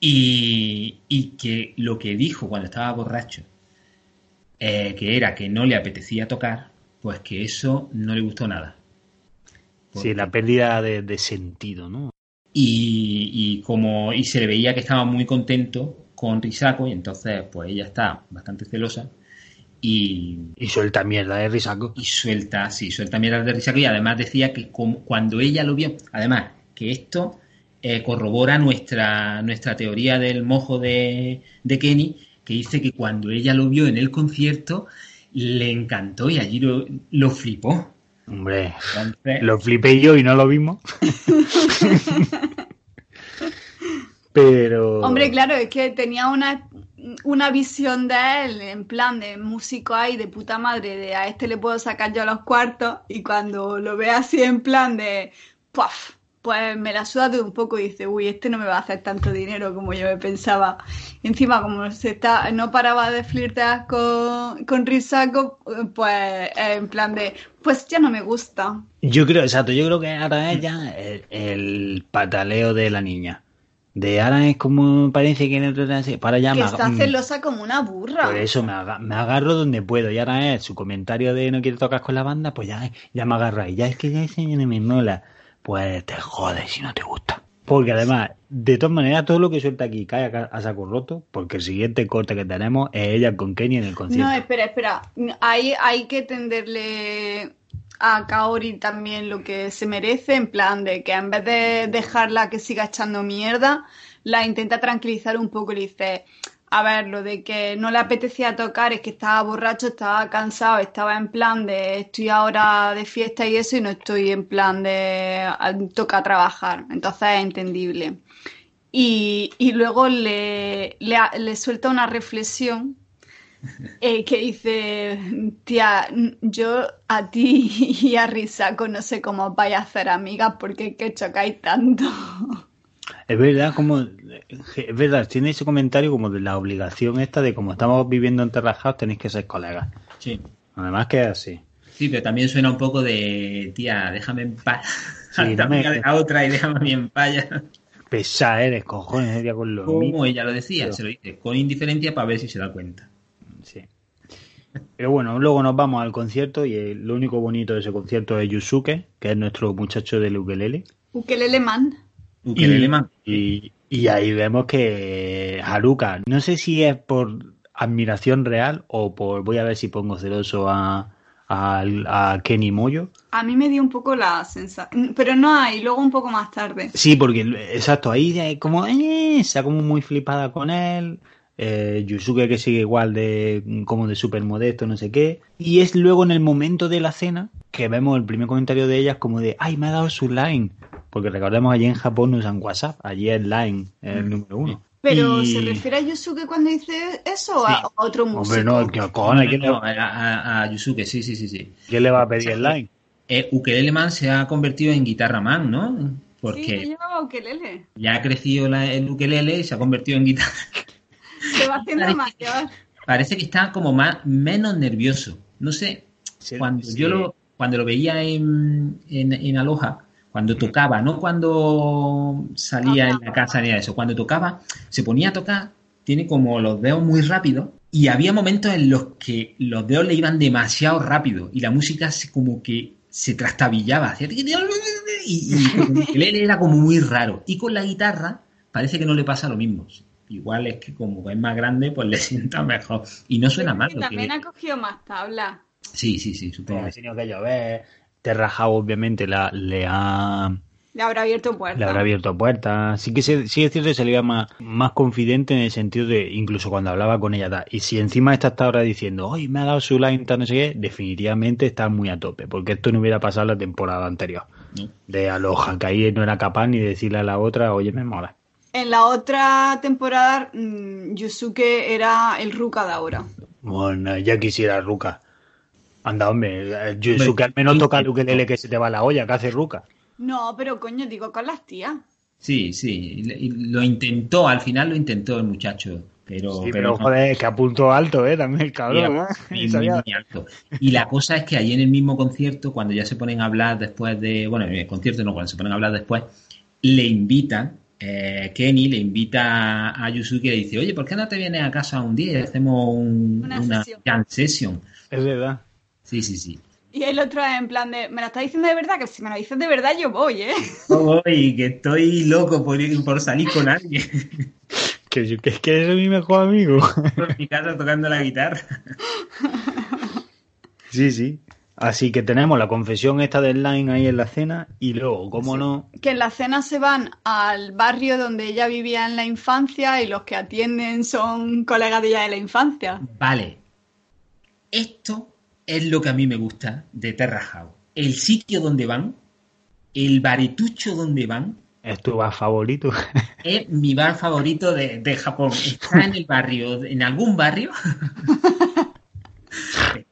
y, y que lo que dijo cuando estaba borracho eh, que era que no le apetecía tocar, pues que eso no le gustó nada. Sí, la pérdida de, sentido, ¿no? Y, como y se le veía que estaba muy contento con Risako y entonces pues ella está bastante celosa y, y suelta mierda de Risako. Y suelta, sí, suelta mierda de Risako y además decía que cuando ella lo vio, además que esto eh, corrobora nuestra, nuestra teoría del mojo de, de Kenny, que dice que cuando ella lo vio en el concierto le encantó y allí lo, flipó. Hombre, lo flipé yo y no lo vimos. *laughs* Pero. Hombre, claro, es que tenía una, una visión de él en plan de músico ahí de puta madre, de a este le puedo sacar yo los cuartos, y cuando lo ve así en plan de. ¡Puff! Pues me la suda un poco y dice, uy, este no me va a hacer tanto dinero como yo me pensaba. encima, como se está, no paraba de flirtear con, con Risaco, pues en plan de, pues ya no me gusta. Yo creo, exacto, yo creo que ahora es ya el, pataleo de la niña. De ahora es como parece que no para ya que está celosa como una burra. Por eso me, agarro donde puedo. Y ahora es su comentario de no quiere tocar con la banda, pues ya, ya me agarra. Y ya es que ya ese me mola pues te jodes si no te gusta. Porque además, de todas maneras, todo lo que suelta aquí cae a, saco roto, porque el siguiente corte que tenemos es ella con Kenny en el concierto. No, espera, espera. Hay, hay que tenderle a Kaori también lo que se merece, en plan de que en vez de dejarla que siga echando mierda, la intenta tranquilizar un poco y le dice, a ver, lo de que no le apetecía tocar es que estaba borracho, estaba cansado, estaba en plan de estoy ahora de fiesta y eso y no estoy en plan de toca trabajar. Entonces es entendible. Y, luego le, suelta una reflexión eh, que dice, tía, yo a ti *laughs* y a Risaco no sé cómo vais a hacer amigas porque que chocáis tanto. *laughs* Es verdad, como es verdad, tiene ese comentario como de la obligación esta de como estamos viviendo en Terrajados tenéis que ser colegas. Sí. Además que es así. Sí, pero también suena un poco de tía, déjame en paz. Sí, dame a otra y déjame en paz. Pesada eres, cojones, ella con lo Como ella lo decía, se lo dice con indiferencia para ver si se da cuenta. Sí. Pero bueno, luego nos vamos al concierto y lo único bonito de ese concierto es Yusuke, que es nuestro muchacho del ukelele. Ukelele man. Y, y, ahí vemos que Haruka, no sé si es por admiración real o por, voy a ver si pongo celoso a, a, Kenny Moyo. A mí me dio un poco la sensación, pero no hay, luego un poco más tarde. Sí, porque exacto, ahí como, eh, está como muy flipada con él. Eh, Yusuke que sigue igual de como de súper modesto, no sé qué. Y es luego en el momento de la cena que vemos el primer comentario de ellas como de, ay, me ha dado su line. Porque recordemos, allí en Japón no usan WhatsApp, allí es Line, el mm. número uno. ¿Pero se refiere a Yusuke cuando dice eso o a otro músico? Hombre, no, ¿qué cojones? No, a, Yusuke, sí, sí, sí, sí. ¿Quién le va a pedir el line? Eh, Ukelele Man se ha convertido en guitarra man, ¿no? Porque sí, llevaba ukelele. Ya ha crecido el ukelele y se ha convertido en guitarra. Se va haciendo mayor. Parece que está como más menos nervioso. No sé, cuando yo lo cuando lo veía en, en, en Aloha, cuando tocaba, no cuando salía en la casa ni eso, cuando tocaba, se ponía a tocar, tiene como los dedos muy rápidos Y había momentos en los que los dedos le iban demasiado rápido y la música se, como que se trastabillaba. Y, y el era como muy raro. Y con la guitarra parece que no le pasa lo mismo. Igual es que como es más grande, pues le *laughs* sienta mejor. Y no suena mal. También ha cogido más tabla. Sí, sí, sí, supongo. Ha tenido que llover. Terrajado, obviamente, la, le ha le habrá abierto puertas. Le habrá abierto puertas. Sí que sí, sí es cierto que se le iba más, más confidente en el sentido de, incluso cuando hablaba con ella. Y si encima está hasta ahora diciendo, hoy me ha dado su line, no sé qué, definitivamente está muy a tope. Porque esto no hubiera pasado la temporada anterior. De aloja, que ahí no era capaz ni de decirle a la otra, oye, me mola. En la otra temporada, mmm, Yusuke era el Ruka de ahora. Bueno, ya quisiera Ruka. Anda, hombre, Yusuke al menos toca el ukelele que se te va la olla, que hace Ruka. No, pero coño, digo con las tías. Sí, sí, lo intentó, al final lo intentó el muchacho. Pero, sí, pero, joder, que apuntó alto, ¿eh? También el cabrón. ¿eh? Muy, *laughs* muy, alto. Y la cosa es que ahí en el mismo concierto, cuando ya se ponen a hablar después de. Bueno, en el concierto no, cuando se ponen a hablar después, le invitan, eh, Kenny le invita a Yusuke y le dice: Oye, ¿por qué no te vienes a casa un día y hacemos un, una, una sesión. jam session? Es verdad. Sí, sí, sí. Y el otro es en plan de, ¿me lo estás diciendo de verdad? Que si me lo dices de verdad yo voy, ¿eh? *laughs* Voy, que estoy loco por, ir, por salir con alguien. *laughs* que, que, que eres mi mejor amigo. Por mi casa tocando la guitarra. *laughs* Sí, sí. Así que tenemos la confesión esta del line ahí en la cena y luego, ¿cómo sí. no? Que en la cena se van al barrio donde ella vivía en la infancia y los que atienden son colegas de ella de la infancia. Vale. Esto es lo que a mí me gusta de Terra House. El sitio donde van, el baretucho donde van. ¿Es tu bar favorito? *laughs* Es mi bar favorito de, de Japón. Está en el barrio, en algún barrio. *laughs*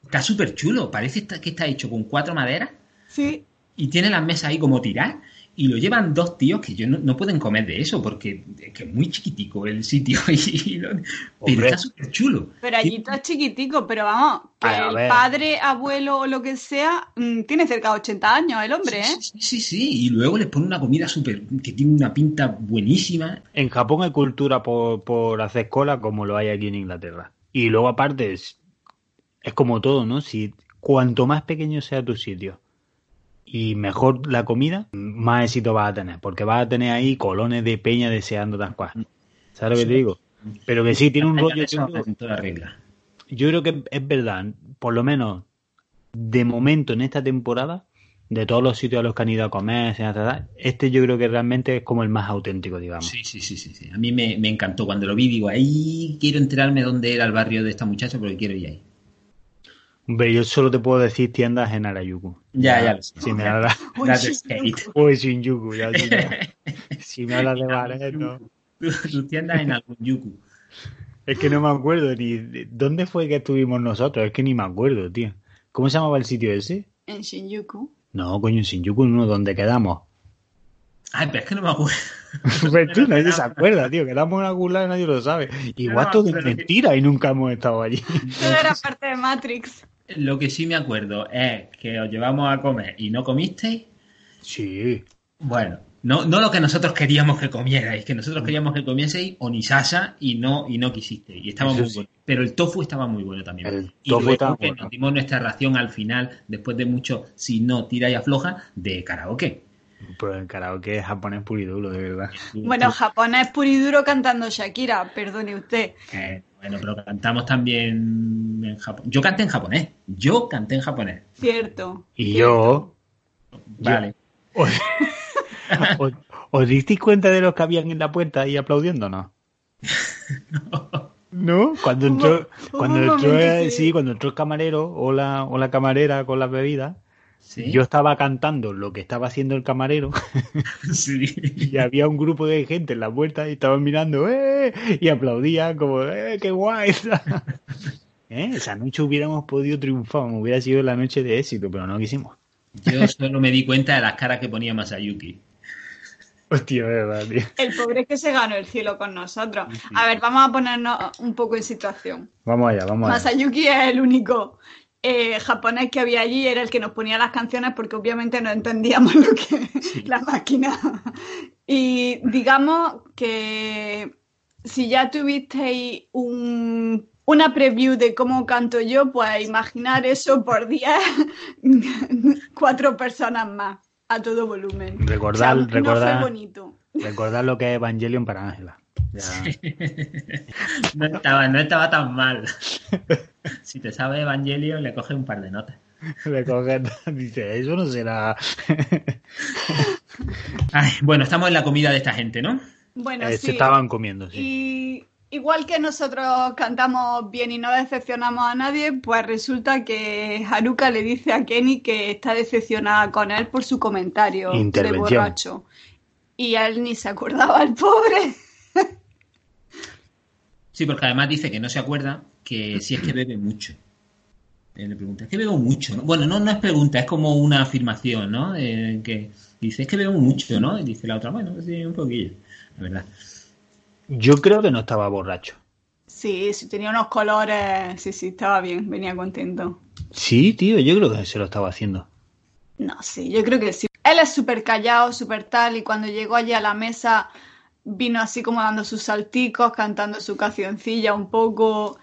Está súper chulo. Parece que está hecho con cuatro maderas. Sí. Y tiene las mesas ahí como tirar. Y lo llevan dos tíos que yo no, no pueden comer de eso porque es que es muy chiquitico el sitio. *laughs* Y, lo, pero está súper chulo. Pero allí todo es chiquitico, pero vamos, que A el ver. padre, abuelo o lo que sea, mm, tiene cerca de 80 años el hombre, ¿eh? Sí, sí, sí, sí. Y luego les pone una comida súper. que tiene una pinta buenísima. En Japón hay cultura por, por hacer cola como lo hay aquí en Inglaterra. Y luego aparte es, es como todo, ¿no? Si cuanto más pequeño sea tu sitio y mejor la comida, más éxito vas a tener, porque vas a tener ahí colones de peña deseando tal cual. ¿Sabes lo que te digo? Pero que sí, tiene un rollo... Yo, regla. creo que es verdad, por lo menos de momento en esta temporada, de todos los sitios a los que han ido a comer, este yo creo que realmente es como el más auténtico, digamos. Sí, sí, sí, sí, sí. A mí me, me encantó. Cuando lo vi, digo, ahí quiero enterarme dónde era el barrio de esta muchacha porque quiero ir ahí. Hombre, yo solo te puedo decir tiendas en Harajuku. Ya, ya lo sé. Si me hablas... En Shinjuku, ya. Si me hablas de bares, no. Tus tiendas en algún yuku. Es que no me acuerdo ni... de- ¿Dónde fue que estuvimos nosotros? Es que ni me acuerdo, tío. ¿Cómo se llamaba el sitio ese? En Shinjuku. No, coño, en Shinjuku no, donde quedamos. Ay, pero es que no me acuerdo. *laughs* Pues tú, nadie se *laughs* acuerda, tío. Quedamos en algún lado y nadie lo sabe. Igual No, todo es que- mentira y nunca hemos estado allí. Todo era parte de Matrix. Lo que sí me acuerdo es que os llevamos a comer y no comisteis. Sí. Bueno, no, no lo que nosotros queríamos que comierais, que nosotros queríamos que comieseis onisasa y no, y no quisisteis. Y estaba Eso muy sí. bueno. Pero el tofu estaba muy bueno también. El y tofu luego que bueno. nos dimos nuestra ración al final, después de mucho, si no tira y afloja, de karaoke. Pues el karaoke es japonés puro y duro, de verdad. Bueno, japonés puro y duro cantando Shakira, perdone usted. Eh, bueno, pero cantamos también en japonés. Yo canté en japonés. Yo canté en japonés. Cierto. Y cierto. yo... Vale. ¿Os, *laughs* os, os disteis cuenta de los que habían en la puerta ahí aplaudiéndonos? *laughs* ¿No? Cuando Hubo- entró, cuando entró, eh, sí. sí, cuando entró el camarero o la, o la camarera con las bebidas, Sí. yo estaba cantando lo que estaba haciendo el camarero *laughs* Sí. y había un grupo de gente en la puerta y estaban mirando ¡eh! y aplaudían como ¡eh, qué guay! *laughs* ¿Eh? Esa noche hubiéramos podido triunfar, hubiera sido la noche de éxito, pero no quisimos. Yo solo me di cuenta de las caras que ponía Masayuki. Hostia, verdad, tío. El pobre que se ganó el cielo con nosotros. A ver, vamos a ponernos un poco en situación. Vamos allá, vamos allá. Masayuki es el único eh, japonés que había allí, era el que nos ponía las canciones porque obviamente no entendíamos *laughs* lo que la máquina. Y digamos que si ya tuvisteis un una preview de cómo canto yo, pues imaginar eso por día, *laughs* cuatro personas más, a todo volumen. Recordar, O sea, no recordar, fue bonito. recordar lo que es Evangelion para Ángela. *laughs* No estaba, no estaba tan mal. *laughs* Si te sabe Evangelio, le coges un par de notas. *laughs* Le cogen- dice, eso no será. Ay, bueno, estamos en la comida de esta gente, ¿no? Bueno, Eh, sí. Se estaban comiendo, sí. Y igual que nosotros cantamos bien y no decepcionamos a nadie, pues resulta que Haruka le dice a Kenny que está decepcionada con él por su comentario de borracho. Y él ni se acordaba, el pobre. Sí, porque además dice que no se acuerda que si es que *clears throat* bebe mucho. Él le pregunta, es que bebo mucho, ¿no? Bueno, no, no es pregunta, es como una afirmación, ¿no? Eh, que dice, es que bebo mucho, ¿no? Y dice la otra, bueno, sí, un poquillo, la verdad. Yo creo que no estaba borracho. Sí, sí, tenía unos colores. Sí, sí, estaba bien, venía contento. Sí, tío, yo creo que se lo estaba haciendo. No, sí, yo creo que sí. Él es súper callado, súper tal, y cuando llegó allí a la mesa vino así como dando sus salticos, cantando su cancioncilla un poco,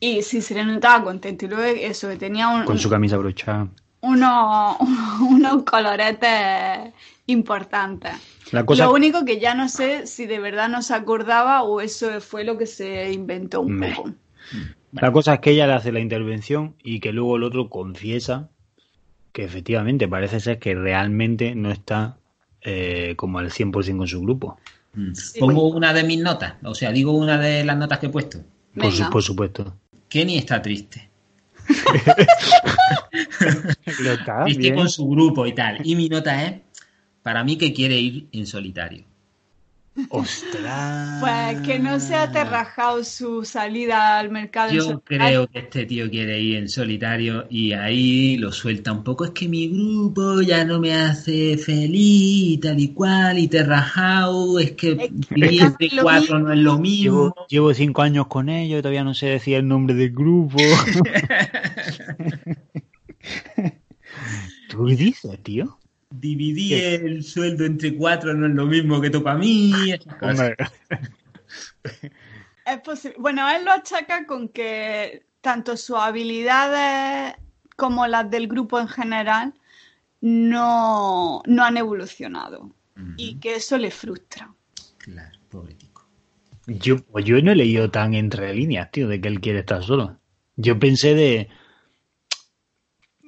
y sí, se le notaba contento. Y luego eso, que tenía un- Con su camisa brochada. unos, *laughs* unos coloretes importantes. La cosa Lo único que ya no sé si de verdad no se acordaba o eso fue lo que se inventó un Meh. poco. La cosa es que ella le hace la intervención y que luego el otro confiesa que efectivamente parece ser que realmente no está eh, como al 100% con su grupo. Mm. Sí. Pongo una de mis notas, o sea, digo una de las notas que he puesto. Por, su- Venga. por supuesto. Kenny está triste. Lo está, triste bien. con su grupo y tal. Y mi nota es, para mí que quiere ir en solitario. ¡Ostras! Pues que no se ha aterrajado su salida al mercado. Yo creo que este tío quiere ir en solitario y ahí lo suelta un poco. Es que mi grupo ya no me hace feliz y tal y cual y te rajao. Es que Es que vivir es lo cuatro no es lo mismo. Llevo, llevo cinco años con ellos y todavía no sé decir el nombre del grupo. *laughs* ¿Tú qué dices, tío? Dividir el sueldo entre cuatro no es lo mismo que tú para mí. Es posible. Bueno, él lo achaca con que tanto sus habilidades como las del grupo en general no, no han evolucionado y que eso le frustra. Claro, pobre tico. yo, pues yo no he leído tan entre líneas, tío, de que él quiere estar solo. Yo pensé de...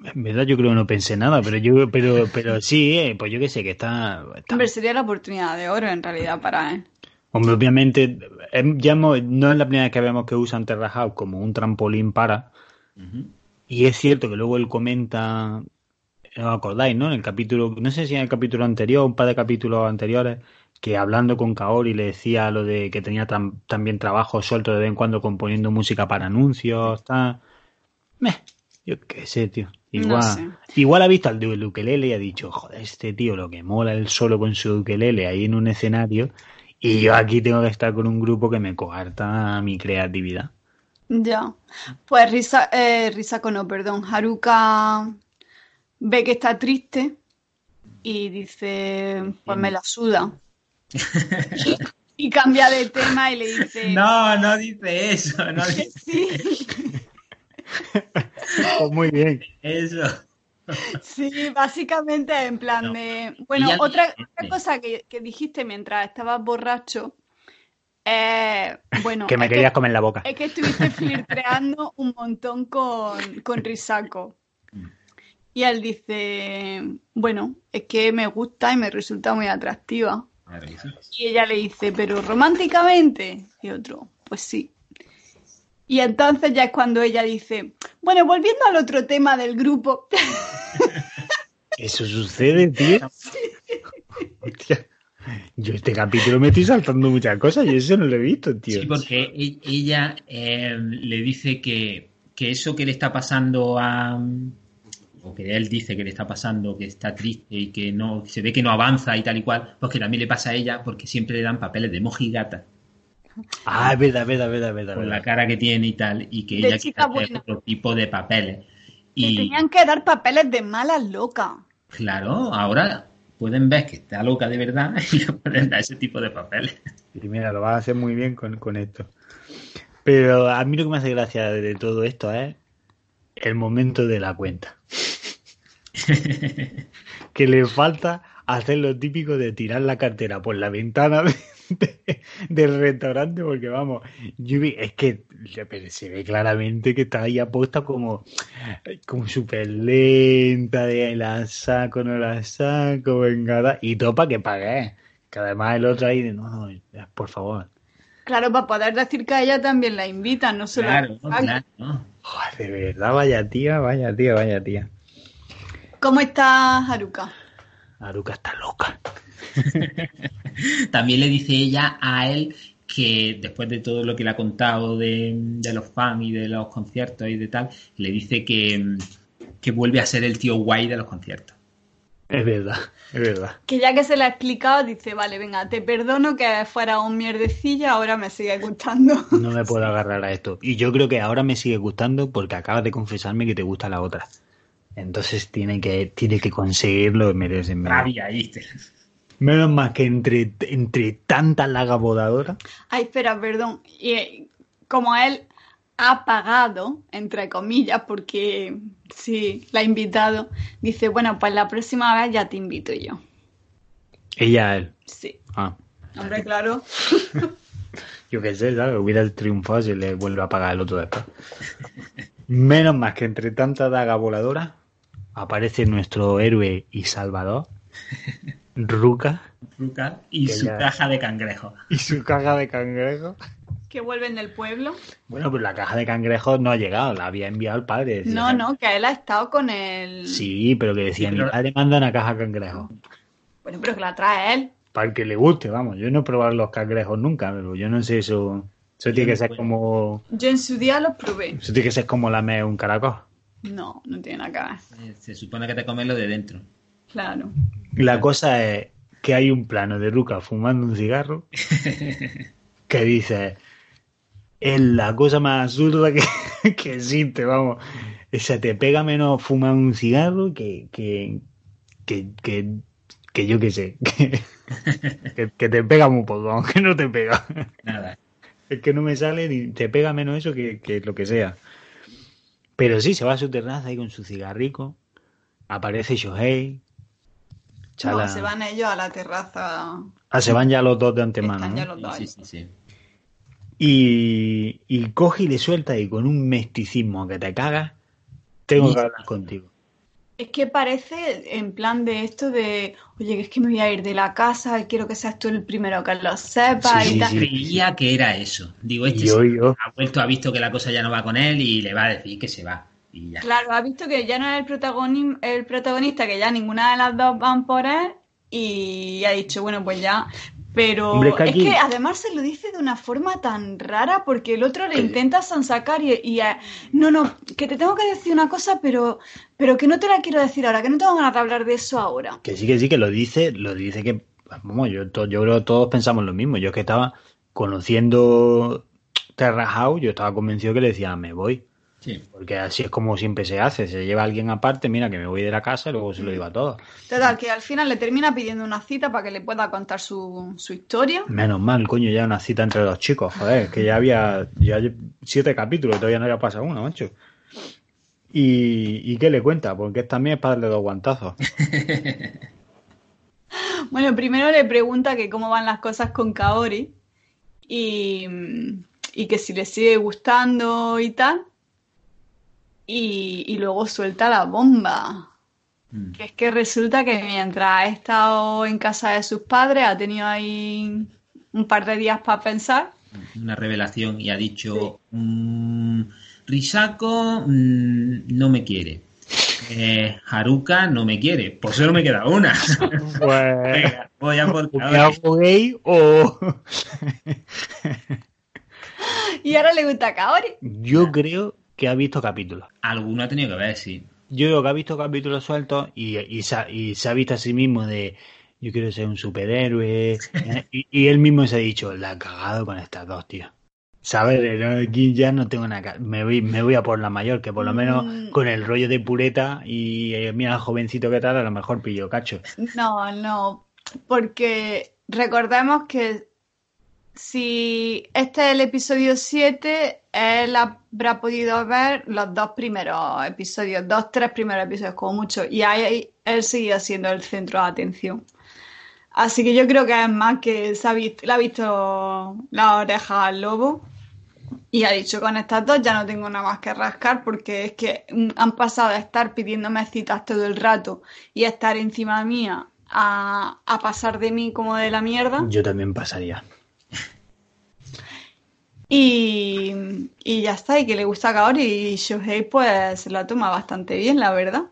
En verdad yo creo que no pensé nada, pero yo, pero, pero sí, eh, pues yo que sé, que está, está- Hombre, sería la oportunidad de oro en realidad para él. Hombre, obviamente, em, ya hemos- no es la primera vez que vemos que usan Terra House como un trampolín para, Ujú. y es cierto que luego él comenta, ¿os acordáis, no? En el capítulo, no sé si en el capítulo anterior, un par de capítulos anteriores, que hablando con Kaori le decía lo de que tenía tam- también trabajo suelto de vez en cuando componiendo música para anuncios, tal. Meh, yo qué sé, tío. Igual, sé. igual ha visto al de ukelele y ha dicho, joder, este tío lo que mola él solo con su ukelele ahí en un escenario y yo aquí tengo que estar con un grupo que me coarta mi creatividad. Ya. Pues Risa, eh, Risako no, perdón. Haruka ve que está triste y dice, pues me la suda. *laughs* Y cambia de tema y le dice No, no dice eso, no *laughs* dice sí. Pues *laughs* muy bien. eso. Sí, básicamente en plan No. de... Bueno, otra, otra cosa que, que dijiste mientras estabas borracho, eh, bueno, Que me es querías comer la boca. es que estuviste flirteando un montón con, con Risako. Y él dice, bueno, es que me gusta y me resulta muy atractiva. Que. Y ella le dice, pero románticamente. Y otro, pues sí. Y entonces ya es cuando ella dice, bueno, volviendo al otro tema del grupo, Eso sucede, tío. Hostia. Yo este capítulo me estoy saltando muchas cosas y eso no lo he visto, tío. Sí, porque e- ella eh, le dice que, que eso que le está pasando a. o que él dice que le está pasando, que está triste y que no se ve que no avanza y tal y cual, pues que también le pasa a ella porque siempre le dan papeles de mojigata Ah, es verdad, es verdad, es verdad, es verdad. por la cara que tiene y tal, y que De ella chica quiere hacer buena. otro tipo de papeles. le Y tenían que dar papeles de malas locas. claro, ahora pueden ver que está loca de verdad *laughs* y le pueden dar ese tipo de papeles. Y mira, lo vas a hacer muy bien con, con esto. Pero a mí lo que me hace gracia de todo esto es el momento de la cuenta. *laughs* que le falta hacer lo típico de tirar la cartera por la ventana *laughs* de- de- *laughs* del restaurante, porque vamos, yo vi- es que se ve claramente que está ahí apuesta como, como súper lenta, de la saco, no la saco, venga, da", y topa que pague. Que además el otro ahí, de, no, no, por favor. Claro, para poder decir que a ella también la invitan, no solo Claro, a claro. Joder, de verdad, vaya tía, vaya tía, vaya tía. ¿Cómo está Haruka? Aruka está loca. *laughs* También le dice ella a él que después de todo lo que le ha contado de, de los fans y de los conciertos y de tal, le dice que, que vuelve a ser el tío guay de los conciertos. Es verdad, es verdad. Que ya que se le ha explicado, dice, vale, venga, te perdono que fuera un mierdecilla, ahora me sigue gustando. *laughs* No me *laughs* puedo agarrar a esto. Y yo creo que ahora me sigue gustando porque acabas de confesarme que te gusta la otra. Entonces tiene que, tiene que conseguirlo, merece. merece. Rabia, ¿viste? Menos mal que entre, entre tanta laga bodadora. Ay, espera, perdón. Y eh, como él ha pagado, entre comillas, porque sí, la ha invitado, dice, bueno, pues la próxima vez ya te invito yo. Ella a él. Sí. Ah, Hombre, claro. *laughs* yo qué sé, ¿sabes? Hubiera triunfado si le vuelve a pagar el otro después. Menos mal que entre tanta daga voladora aparece nuestro héroe y salvador, Ruka, Ruka y Que su ya- caja de cangrejo. y su caja de cangrejo. Que vuelven del pueblo. Bueno, pues la caja de cangrejos no ha llegado, la había enviado el padre. decía, No, no, que él ha estado con el... Sí, pero que decía, Sí, mi padre manda una caja de cangrejos. Bueno, pero que la trae él. Para el que le guste, vamos. Yo no he probado los cangrejos nunca, pero yo no sé eso. Eso tiene que ser como. Yo en su día los probé. Eso tiene que ser como lamer un caracol. No, no tiene nada que ver. Se supone que te comes lo de dentro. Claro. La cosa es que hay un plano de Ruka fumando un cigarro *laughs* que dice es la cosa más absurda que, *laughs* que existe, vamos. O sea, te pega menos fumar un cigarro que, que, que, que, que yo qué sé. Que, que, que te pega muy poco, aunque no te pega. Nada. Es que no me sale ni te pega menos eso que, que lo que sea. Pero sí, se va a su terraza ahí con su cigarrico. Aparece Shohei. Chala- No, se van ellos a la terraza. Ah, se van ya los dos de antemano. Están ya los dos. Sí, ahí. sí, sí. Y, y coge y le suelta y con un misticismo que te cagas, tengo que hablar contigo. Es que parece en plan de esto de, oye, que es que me voy a ir de la casa, y quiero que seas tú el primero que lo sepa Sí, y sí, tal. sí. Creía que era eso. Digo, este Y yo, se- yo, ha vuelto, ha visto que la cosa ya no va con él y le va a decir que se va. Y ya. Claro, ha visto que ya no es el, protagoni- el protagonista, que ya ninguna de las dos van por él y ha dicho, bueno, pues ya. Pero Hombre, es que es aquí- que además se lo dice de una forma tan rara porque el otro le intenta sonsacar y, y, eh, no, no, que te tengo que decir una cosa, pero, pero que no te la quiero decir ahora, que no tengo ganas de hablar de eso ahora. que sí, que sí, que lo dice, lo dice que, vamos, yo, to- yo creo que todos pensamos lo mismo. Yo es que estaba conociendo Terra House, yo estaba convencido que le decía, me voy. Sí. Porque así es como siempre se hace. Se lleva a alguien aparte, mira que me voy de la casa y luego se lo digo a todos. Total, que al final le termina pidiendo una cita para que le pueda contar su, su historia. Menos mal, coño, ya una cita entre los chicos. Joder, que ya había ya siete capítulos y todavía no había pasado uno, macho. ¿Y, ¿Y qué le cuenta? Porque también es para darle dos guantazos. *laughs* Bueno, primero le pregunta que cómo van las cosas con Kaori y, y que si le sigue gustando y tal. Y, y luego suelta la bomba. Mm. Que es que resulta que mientras ha estado en casa de sus padres, ha tenido ahí un par de días para pensar. Una revelación y ha dicho, mm, Risako mm, no me quiere. Eh, Haruka no me quiere. Pues solo me queda una. *laughs* Pues, Venga, voy a por gay o... *laughs* Y ahora le gusta Kaori. Yo creo que ha visto capítulos. Alguno ha tenido que ver, sí. Yo creo que ha visto capítulos sueltos y, y, se, ha, y se ha visto a sí mismo de yo quiero ser un superhéroe. *laughs* ¿eh? y, y él mismo se ha dicho, la ha cagado con estas dos, tío. ¿Sabes? Aquí ya no tengo nada. que- Me voy, me voy a por la mayor, que por lo menos Mm. con el rollo de pureta y eh, mira, jovencito que tal, a lo mejor pillo cacho. No, no, porque recordemos que si este es el episodio 7, él habrá podido ver los dos primeros episodios, dos, tres primeros episodios como mucho, y ahí él seguía siendo el centro de atención. Así que yo creo que es más que se ha visto, le ha visto la oreja al lobo y ha dicho con estas dos ya no tengo nada más que rascar porque es que han pasado de estar pidiéndome citas todo el rato y estar encima mía a, a pasar de mí como de la mierda. Yo también pasaría. Y, y ya está, y que le gusta a Kaori y Shohei pues se la toma bastante bien, la verdad.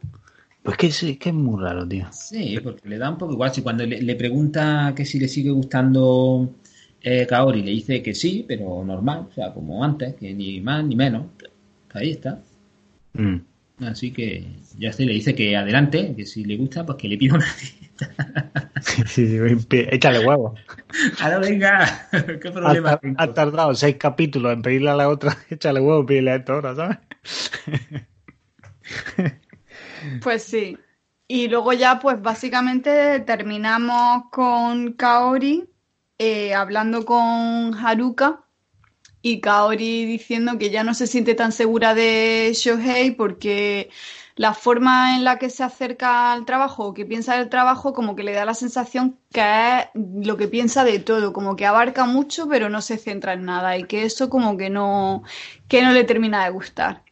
Pues que es, que es muy raro, tío. Sí, porque le da un poco igual. Si cuando le, le pregunta que si le sigue gustando eh, Kaori, le dice que sí, pero normal, o sea, como antes, que ni más ni menos. Ahí está. Mm. Así que ya se le dice que adelante, que si le gusta, pues que le pida una *laughs* cita. Sí, sí, échale huevo. Ahora venga, *laughs* qué Ha, problema. ha tardado seis capítulos en pedirle a la otra, *laughs* échale huevo, pídele a esta ahora, ¿sabes? *laughs* Pues sí. Y luego ya, pues básicamente terminamos con Kaori eh, hablando con Haruka y Kaori diciendo que ya no se siente tan segura de Shohei porque la forma en la que se acerca al trabajo o que piensa del trabajo como que le da la sensación que es lo que piensa de todo, como que abarca mucho pero no se centra en nada y que eso como que no, que no le termina de gustar.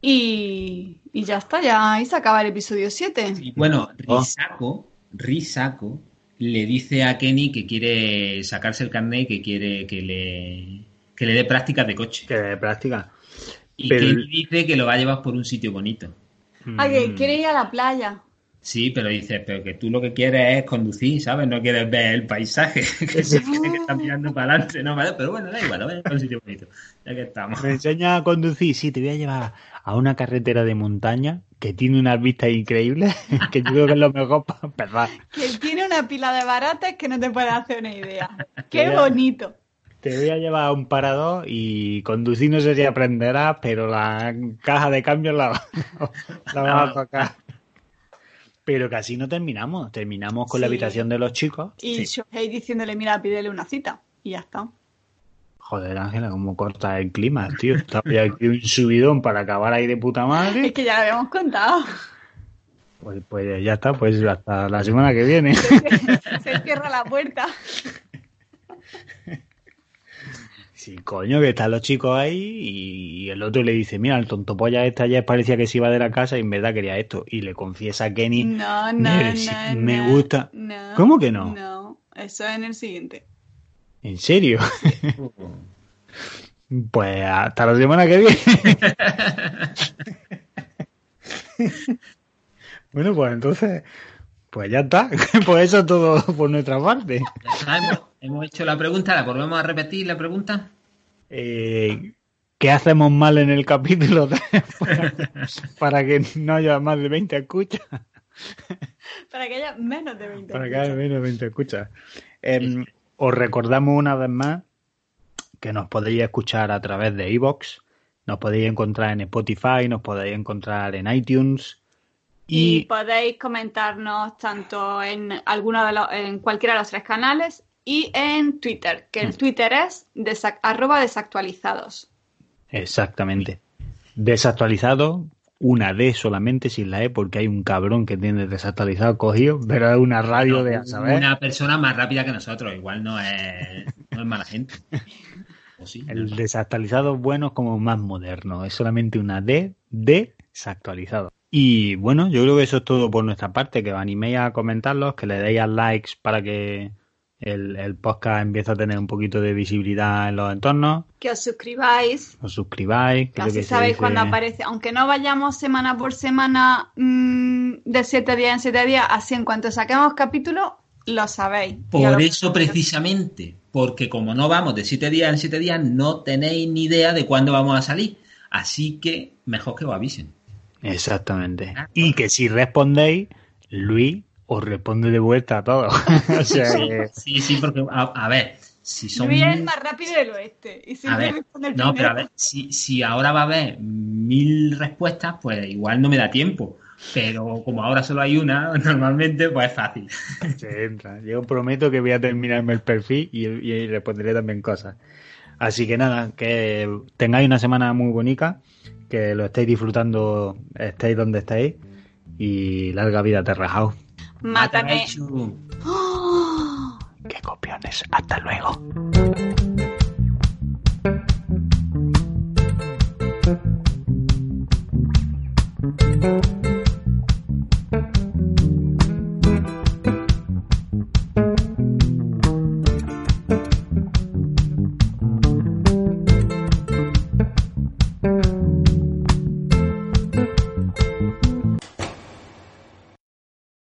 Y, y ya está, ya ahí se acaba el episodio 7. Y bueno, Oh. Risako, Risako le dice a Kenny que quiere sacarse el carnet y que quiere que le, que le dé prácticas de coche. Que de práctica. Y Pero- Kenny dice que lo va a llevar por un sitio bonito. Ah, que Mm. quiere ir a la playa. Sí, pero dice, pero que tú lo que quieres es conducir, ¿sabes? No quieres ver el paisaje, *laughs* que *laughs* se cree que está mirando para adelante, ¿no? ¿Vale? Pero bueno, da igual, lo voy a llevar por un sitio bonito, ya que estamos. Me enseña a conducir, sí, te voy a llevar a una carretera de montaña que tiene unas vistas increíbles, *laughs* que yo creo que es lo mejor para empezar. Que tiene una pila de baratas que no te puedes hacer una idea. Qué bonito. Te voy a llevar a un parador y conducir no sé si aprenderás, pero la caja de cambio la, *laughs* la vas a tocar. Pero casi no terminamos. Terminamos con la habitación de los chicos. Y Sí. Shohei diciéndole, mira, pídele una cita. Y ya está. Joder, Ángela, cómo corta el clima, tío. Ya aquí un subidón para acabar ahí de puta Es madre. que ya lo habíamos contado. Pues, pues ya está, pues hasta la semana que viene. *laughs* Se cierra la puerta. *laughs* Sí, coño, que están los chicos ahí y el otro le dice, mira, el tonto polla este ayer parecía que se iba de la casa y en verdad quería esto. Y le confiesa a Kenny, No, no, "Mira, no, si no. me gusta. no, ¿Cómo que no? No, eso es en el siguiente. ¿En serio? *laughs* Pues hasta la semana que viene. *laughs* bueno, pues entonces, pues ya está. *laughs* Pues eso es todo por nuestra parte. Ya está, hemos, hemos hecho la pregunta, ¿la volvemos a repetir la pregunta? Eh, ¿Qué hacemos mal en el capítulo para, *laughs* para que no haya más de 20 escuchas? Para que haya menos de 20 Para que haya menos de 20 escuchas. Em, os recordamos una vez más que nos podéis escuchar a través de iVoox, nos podéis encontrar en Spotify, nos podéis encontrar en iTunes Y y, podéis comentarnos tanto en alguno de los, en cualquiera de los tres canales y en Twitter, que el Twitter es desa- arroba desactualizados. exactamente desactualizado, una D solamente sin la E porque hay un cabrón que tiene desactualizado cogido, pero es una radio de. Una persona más rápida que nosotros, igual no es, no es mala gente. *laughs* Sí, El desactualizado bueno es como más moderno, es solamente una D de desactualizado. Y bueno, yo creo que eso es todo por nuestra parte, que os animéis a comentarlos, que le deis a likes para que el, el podcast empiece a tener un poquito de visibilidad en los entornos, Que os suscribáis, os suscribáis, que así que sabéis dice- cuando aparece. Aunque no vayamos semana por semana mm, de siete días en siete días, así en cuanto saquemos capítulo, lo sabéis. Por lo- eso precisamente, porque como no vamos de siete días en siete días, no tenéis ni idea de cuándo vamos a salir. Así que mejor que os avisen. Exactamente. Y que si respondéis, Luis os responde de vuelta a todos. *laughs* o sea que- Sí, sí, porque, a, a ver, si son... Luis es más rápido del oeste. Y A ver, responde el no, pero a ver, si, si ahora va a haber mil respuestas, pues igual no me da tiempo. Pero como ahora solo hay una, *laughs* normalmente, pues es fácil. Se entra. Yo prometo que voy a terminarme el perfil y, y responderé también cosas. Así que nada, que tengáis una semana muy bonita, que lo estéis disfrutando, estéis donde estéis y larga vida Terra Mátame. *gasps* ¡Qué copiones! ¡Hasta luego!